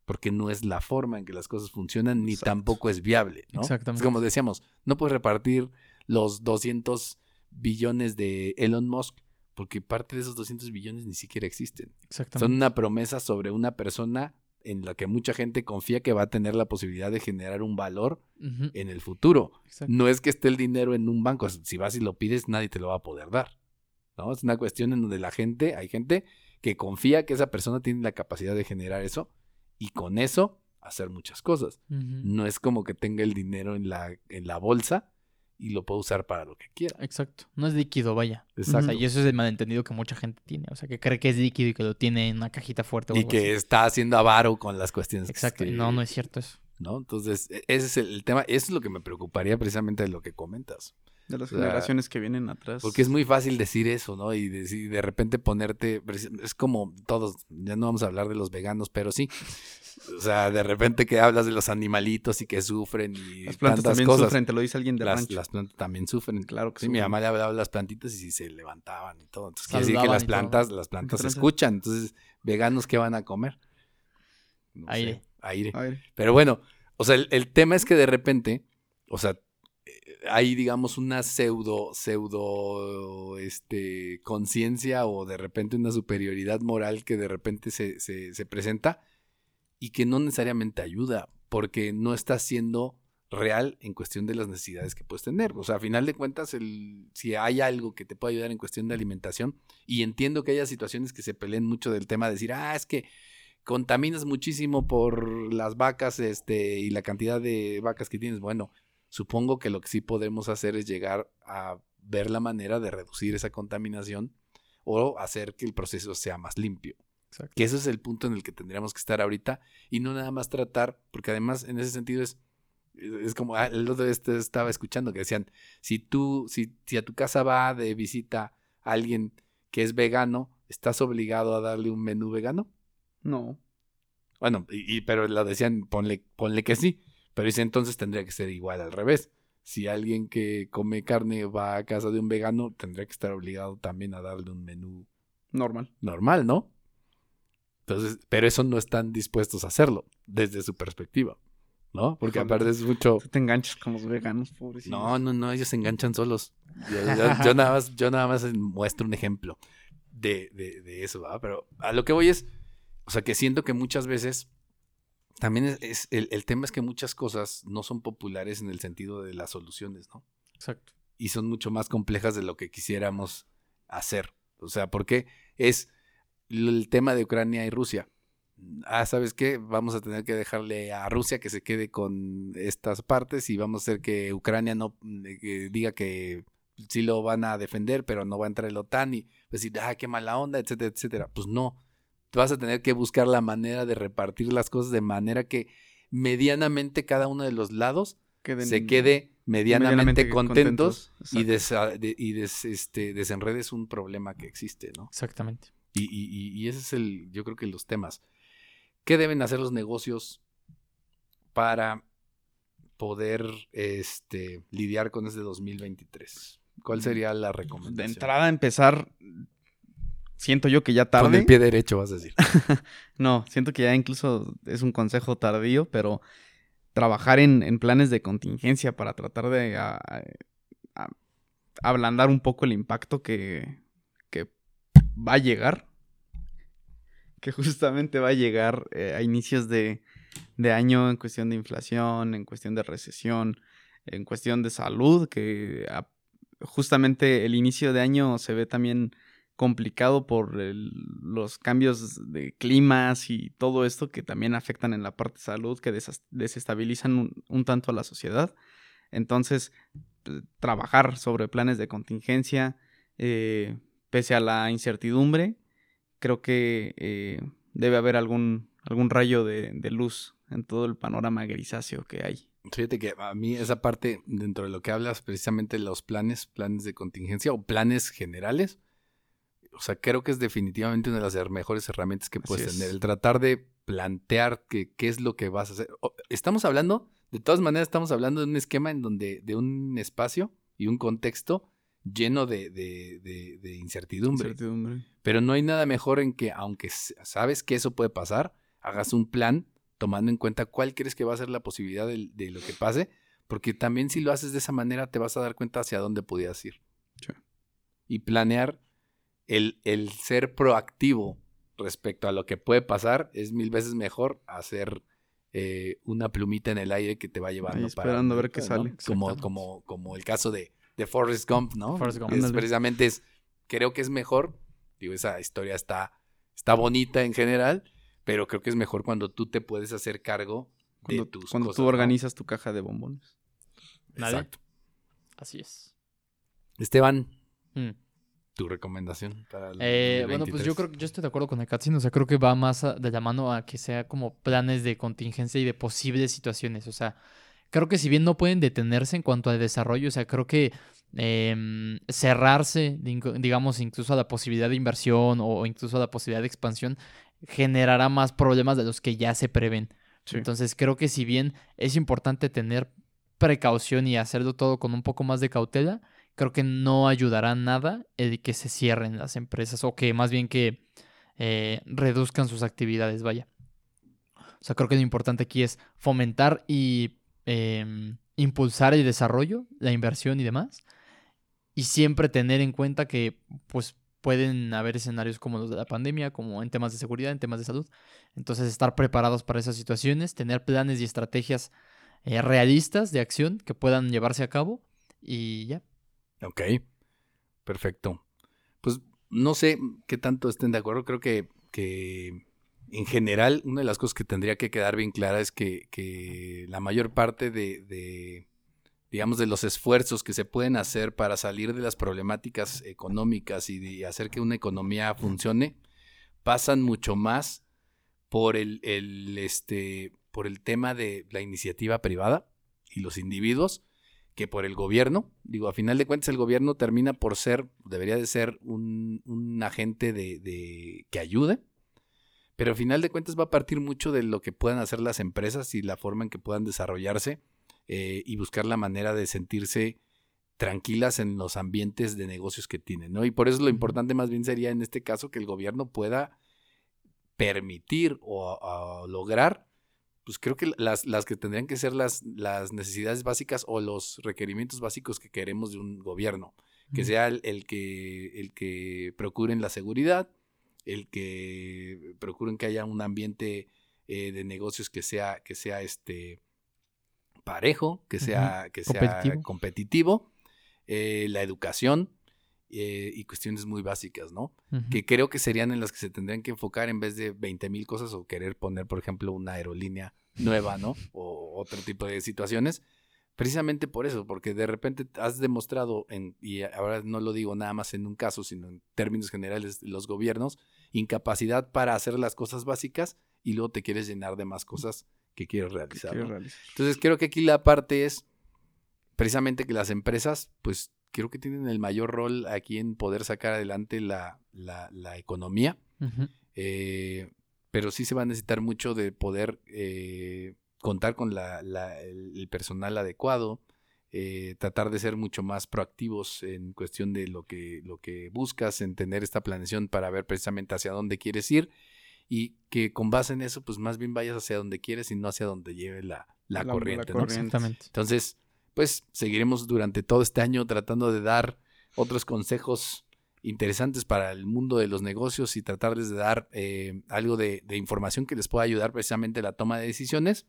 Porque no es la forma en que las cosas funcionan ni Exacto. tampoco es viable, ¿no? Exactamente. Es como decíamos, no puedes repartir los 200 billones de Elon Musk porque parte de esos 200 billones ni siquiera existen. Exactamente. Son una promesa sobre una persona en la que mucha gente confía que va a tener la posibilidad de generar un valor en el futuro. exacto. No es que esté el dinero en un banco. Si vas y lo pides, nadie te lo va a poder dar. ¿no? Es una cuestión en donde la gente, hay gente que confía que esa persona tiene la capacidad de generar eso y con eso hacer muchas cosas. No es como que tenga el dinero en la, en la bolsa y lo pueda usar para lo que quiera. Exacto. No es líquido, vaya. O Exacto. sea, y eso es el malentendido que mucha gente tiene. O sea, que cree que es líquido y que lo tiene en una cajita fuerte. o Y algo que así. está haciendo avaro con las cuestiones. Exacto. que- No, no es cierto eso. ¿no? Entonces, e- ese es el, el tema. Eso es lo que me preocuparía precisamente de lo que comentas. De las O sea, generaciones que vienen atrás. Porque es muy fácil decir eso, ¿no? Y decir- de repente ponerte. Es como todos, ya no vamos a hablar de los veganos, pero sí. O sea, de repente que hablas de los animalitos y que sufren y Las plantas tantas también cosas. sufren, te lo dice alguien de Las, rancho. las plantas también sufren. Claro que Sí, mi sufren. mamá le hablaba a las plantitas y sí se levantaban y todo. Entonces quiere decir que Saludaban las todo. plantas, las plantas tranza? escuchan. Entonces, veganos, ¿qué van a comer? No sé, Aire. aire. Aire. Pero bueno, o sea, el, el tema es que de repente, o sea, hay, digamos, una pseudo, pseudo, este, conciencia o de repente una superioridad moral que de repente se, se, se presenta y que no necesariamente ayuda, porque no está siendo real en cuestión de las necesidades que puedes tener. O sea, a final de cuentas, el, si hay algo que te puede ayudar en cuestión de alimentación, y entiendo que haya situaciones que se peleen mucho del tema de decir, ah, es que contaminas muchísimo por las vacas este, y la cantidad de vacas que tienes. Bueno, supongo que lo que sí podemos hacer es llegar a ver la manera de reducir esa contaminación o hacer que el proceso sea más limpio. Exacto. Que ese es el punto en el que tendríamos que estar ahorita y no nada más tratar, porque además en ese sentido es, es como ah, el otro este- estaba escuchando que decían, si tú, si, si a tu casa va de visita alguien que es vegano, ¿estás obligado a darle un menú vegano? No. Bueno, y, y- pero lo decían, ponle, ponle que sí. Pero dice entonces tendría que ser igual al revés. Si alguien que come carne va a casa de un vegano, tendría que estar obligado también a darle un menú Normal. normal, ¿no? Entonces, pero eso no están dispuestos a hacerlo desde su perspectiva, ¿no? Porque aparte es mucho. Tú te enganchas con los veganos, pobrecitos. No, no, no, ellos se enganchan solos. Yo, yo- [LAUGHS] yo nada más, yo nada más muestro un ejemplo de, de, de eso, ¿va? Pero a lo que voy es, o sea, que siento que muchas veces también es, es- el, el tema es que muchas cosas no son populares en el sentido de las soluciones, ¿no? Exacto. y son mucho más complejas de lo que quisiéramos hacer. O sea, porque es el tema de Ucrania y Rusia. Ah, ¿sabes qué? Vamos a tener que dejarle a Rusia que se quede con estas partes y vamos a hacer que Ucrania no eh, que diga que sí lo van a defender, pero no va a entrar el OTAN y decir, ah, qué mala onda, etcétera, etcétera. Pues no. Tú vas a tener que buscar la manera de repartir las cosas de manera que medianamente cada uno de los lados Queden se quede medianamente, medianamente contentos, y, Exacto. desa- de- y des- este, desenredes un problema que existe, ¿no? Exactamente. Y, y- y- y ese es el, yo creo que los temas. ¿Qué deben hacer los negocios para poder este, lidiar con este 2023? ¿Cuál sería la recomendación? De entrada, empezar. Siento yo que ya Con tarde. el pie derecho, vas a decir. [LAUGHS] No, siento que ya incluso es un consejo tardío, pero trabajar en, en planes de contingencia para tratar de a- a- ablandar un poco el impacto que, que va a llegar. Que justamente va a llegar eh, a inicios de, de año en cuestión de inflación, en cuestión de recesión, en cuestión de salud, que a- justamente el inicio de año se ve también complicado por los cambios de climas y todo esto que también afectan en la parte de salud, que desestabilizan un, tanto a la sociedad. Entonces, p- trabajar sobre planes de contingencia, eh, pese a la incertidumbre, creo que eh, debe haber algún, algún rayo de, de luz en todo el panorama grisáceo que hay. Fíjate que a mí esa parte, dentro de lo que hablas, precisamente los planes, planes de contingencia o planes generales, o sea, creo que es definitivamente una de las mejores herramientas que puedes es. tener. El tratar de plantear que- qué es lo que vas a hacer. Estamos hablando, de todas maneras, estamos hablando de un esquema en donde, de un espacio y un contexto lleno de, de- de- de incertidumbre. Incertidumbre. Pero no hay nada mejor en que, aunque sabes que eso puede pasar, hagas un plan tomando en cuenta cuál crees que va a ser la posibilidad de, lo que pase, porque también si lo haces de esa manera te vas a dar cuenta hacia dónde podías ir. Sí. Y planear el, el ser proactivo respecto a lo que puede pasar es mil veces mejor hacer eh, una plumita en el aire que te va llevando Ahí esperando a ver qué ¿no? sale. Como, como, como el caso de, de Forrest Gump, ¿no? Forrest Gump. Es precisamente es, creo que es mejor, digo, esa historia está, está bonita en general, pero creo que es mejor cuando tú te puedes hacer cargo de Cuando, tus cuando cosas, tú ¿no? organizas tu caja de bombones. Nadie. Exacto. Así es. Esteban, Mm. Tu recomendación para el Eh, bueno, pues yo 2023. creo que yo estoy de acuerdo con el Katsin, o sea, creo que va más a- de la mano a que sea como planes de contingencia y de posibles situaciones, o sea, creo que si bien no pueden detenerse en cuanto al desarrollo, o sea, creo que em, cerrarse, digamos, incluso a la posibilidad de inversión o incluso a la posibilidad de expansión, generará más problemas de los que ya se prevén. Sí. Entonces, creo que si bien es importante tener precaución y hacerlo todo con un poco más de cautela, creo que no ayudará nada el que se cierren las empresas o que más bien que eh, reduzcan sus actividades, vaya. O sea, creo que lo importante aquí es fomentar y em, impulsar el desarrollo, la inversión y demás. Y siempre tener en cuenta que pues pueden haber escenarios como los de la pandemia, como en temas de seguridad, en temas de salud. Entonces, estar preparados para esas situaciones, tener planes y estrategias eh, realistas de acción que puedan llevarse a cabo y ya. Ok, perfecto. Pues no sé qué tanto estén de acuerdo. Creo que, que en general una de las cosas que tendría que quedar bien clara es que, que la mayor parte de, de, digamos, de los esfuerzos que se pueden hacer para salir de las problemáticas económicas y de hacer que una economía funcione pasan mucho más por el, el, este, por el tema de la iniciativa privada y los individuos que por el gobierno. Digo, a final de cuentas el gobierno termina por ser, debería de ser un, un agente de, de, que ayude, pero a final de cuentas va a partir mucho de lo que puedan hacer las empresas y la forma en que puedan desarrollarse eh, y buscar la manera de sentirse tranquilas en los ambientes de negocios que tienen, ¿no? Y por eso lo importante más bien sería en este caso que el gobierno pueda permitir o, o lograr pues creo que las, las, que tendrían que ser las, las necesidades básicas o los requerimientos básicos que queremos de un gobierno, que sea el, el, que, el que procuren la seguridad, el que procuren que haya un ambiente eh, de negocios que sea, que sea este parejo, que sea, que sea competitivo, competitivo eh, la educación, eh, y cuestiones muy básicas, ¿no? Que creo que serían en las que se tendrían que enfocar en vez de 20 mil cosas o querer poner, por ejemplo, una aerolínea nueva, ¿no? O otro tipo de situaciones. Precisamente por eso, porque de repente has demostrado, en, y ahora no lo digo nada más en un caso, sino en términos generales, los gobiernos, incapacidad para hacer las cosas básicas y luego te quieres llenar de más cosas que quieres realizar. ¿no? realizar. Entonces creo que aquí la parte es precisamente que las empresas, pues creo que tienen el mayor rol aquí en poder sacar adelante la, la, economía. eh, pero sí se va a necesitar mucho de poder eh, contar con la, el personal adecuado, eh, tratar de ser mucho más proactivos en cuestión de lo que, lo que buscas, en tener esta planeación para ver precisamente hacia dónde quieres ir y que con base en eso, pues más bien vayas hacia donde quieres y no hacia donde lleve la, la, corriente. ¿no? Exactamente. Entonces, pues seguiremos durante todo este año tratando de dar otros consejos interesantes para el mundo de los negocios y tratarles de dar eh, algo de, información que les pueda ayudar precisamente a la toma de decisiones,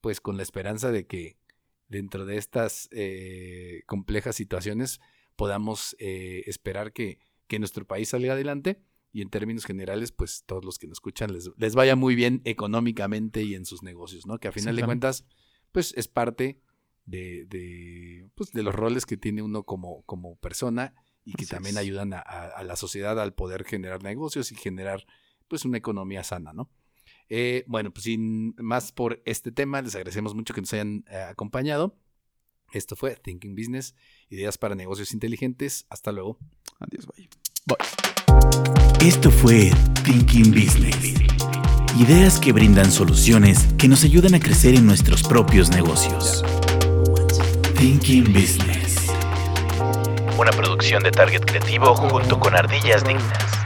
pues con la esperanza de que dentro de estas eh, complejas situaciones podamos eh, esperar que, que, nuestro país salga adelante y en términos generales, pues todos los que nos escuchan les, les vaya muy bien económicamente y en sus negocios, ¿no? Que a final de cuentas, pues es parte de, de, pues, de los roles que tiene uno como, como persona y que también ayudan a, la sociedad al poder generar negocios y generar pues una economía sana, ¿no? Eh, bueno, pues sin más por este tema, les agradecemos mucho que nos hayan eh, acompañado. Esto fue Thinking Business, ideas para negocios inteligentes. Hasta luego. Adiós, bye. bye. Esto fue Thinking Business. Ideas que brindan soluciones que nos ayudan a crecer en nuestros propios negocios. Thinking Business. Una producción de Target Creativo junto con Ardillas Dignas.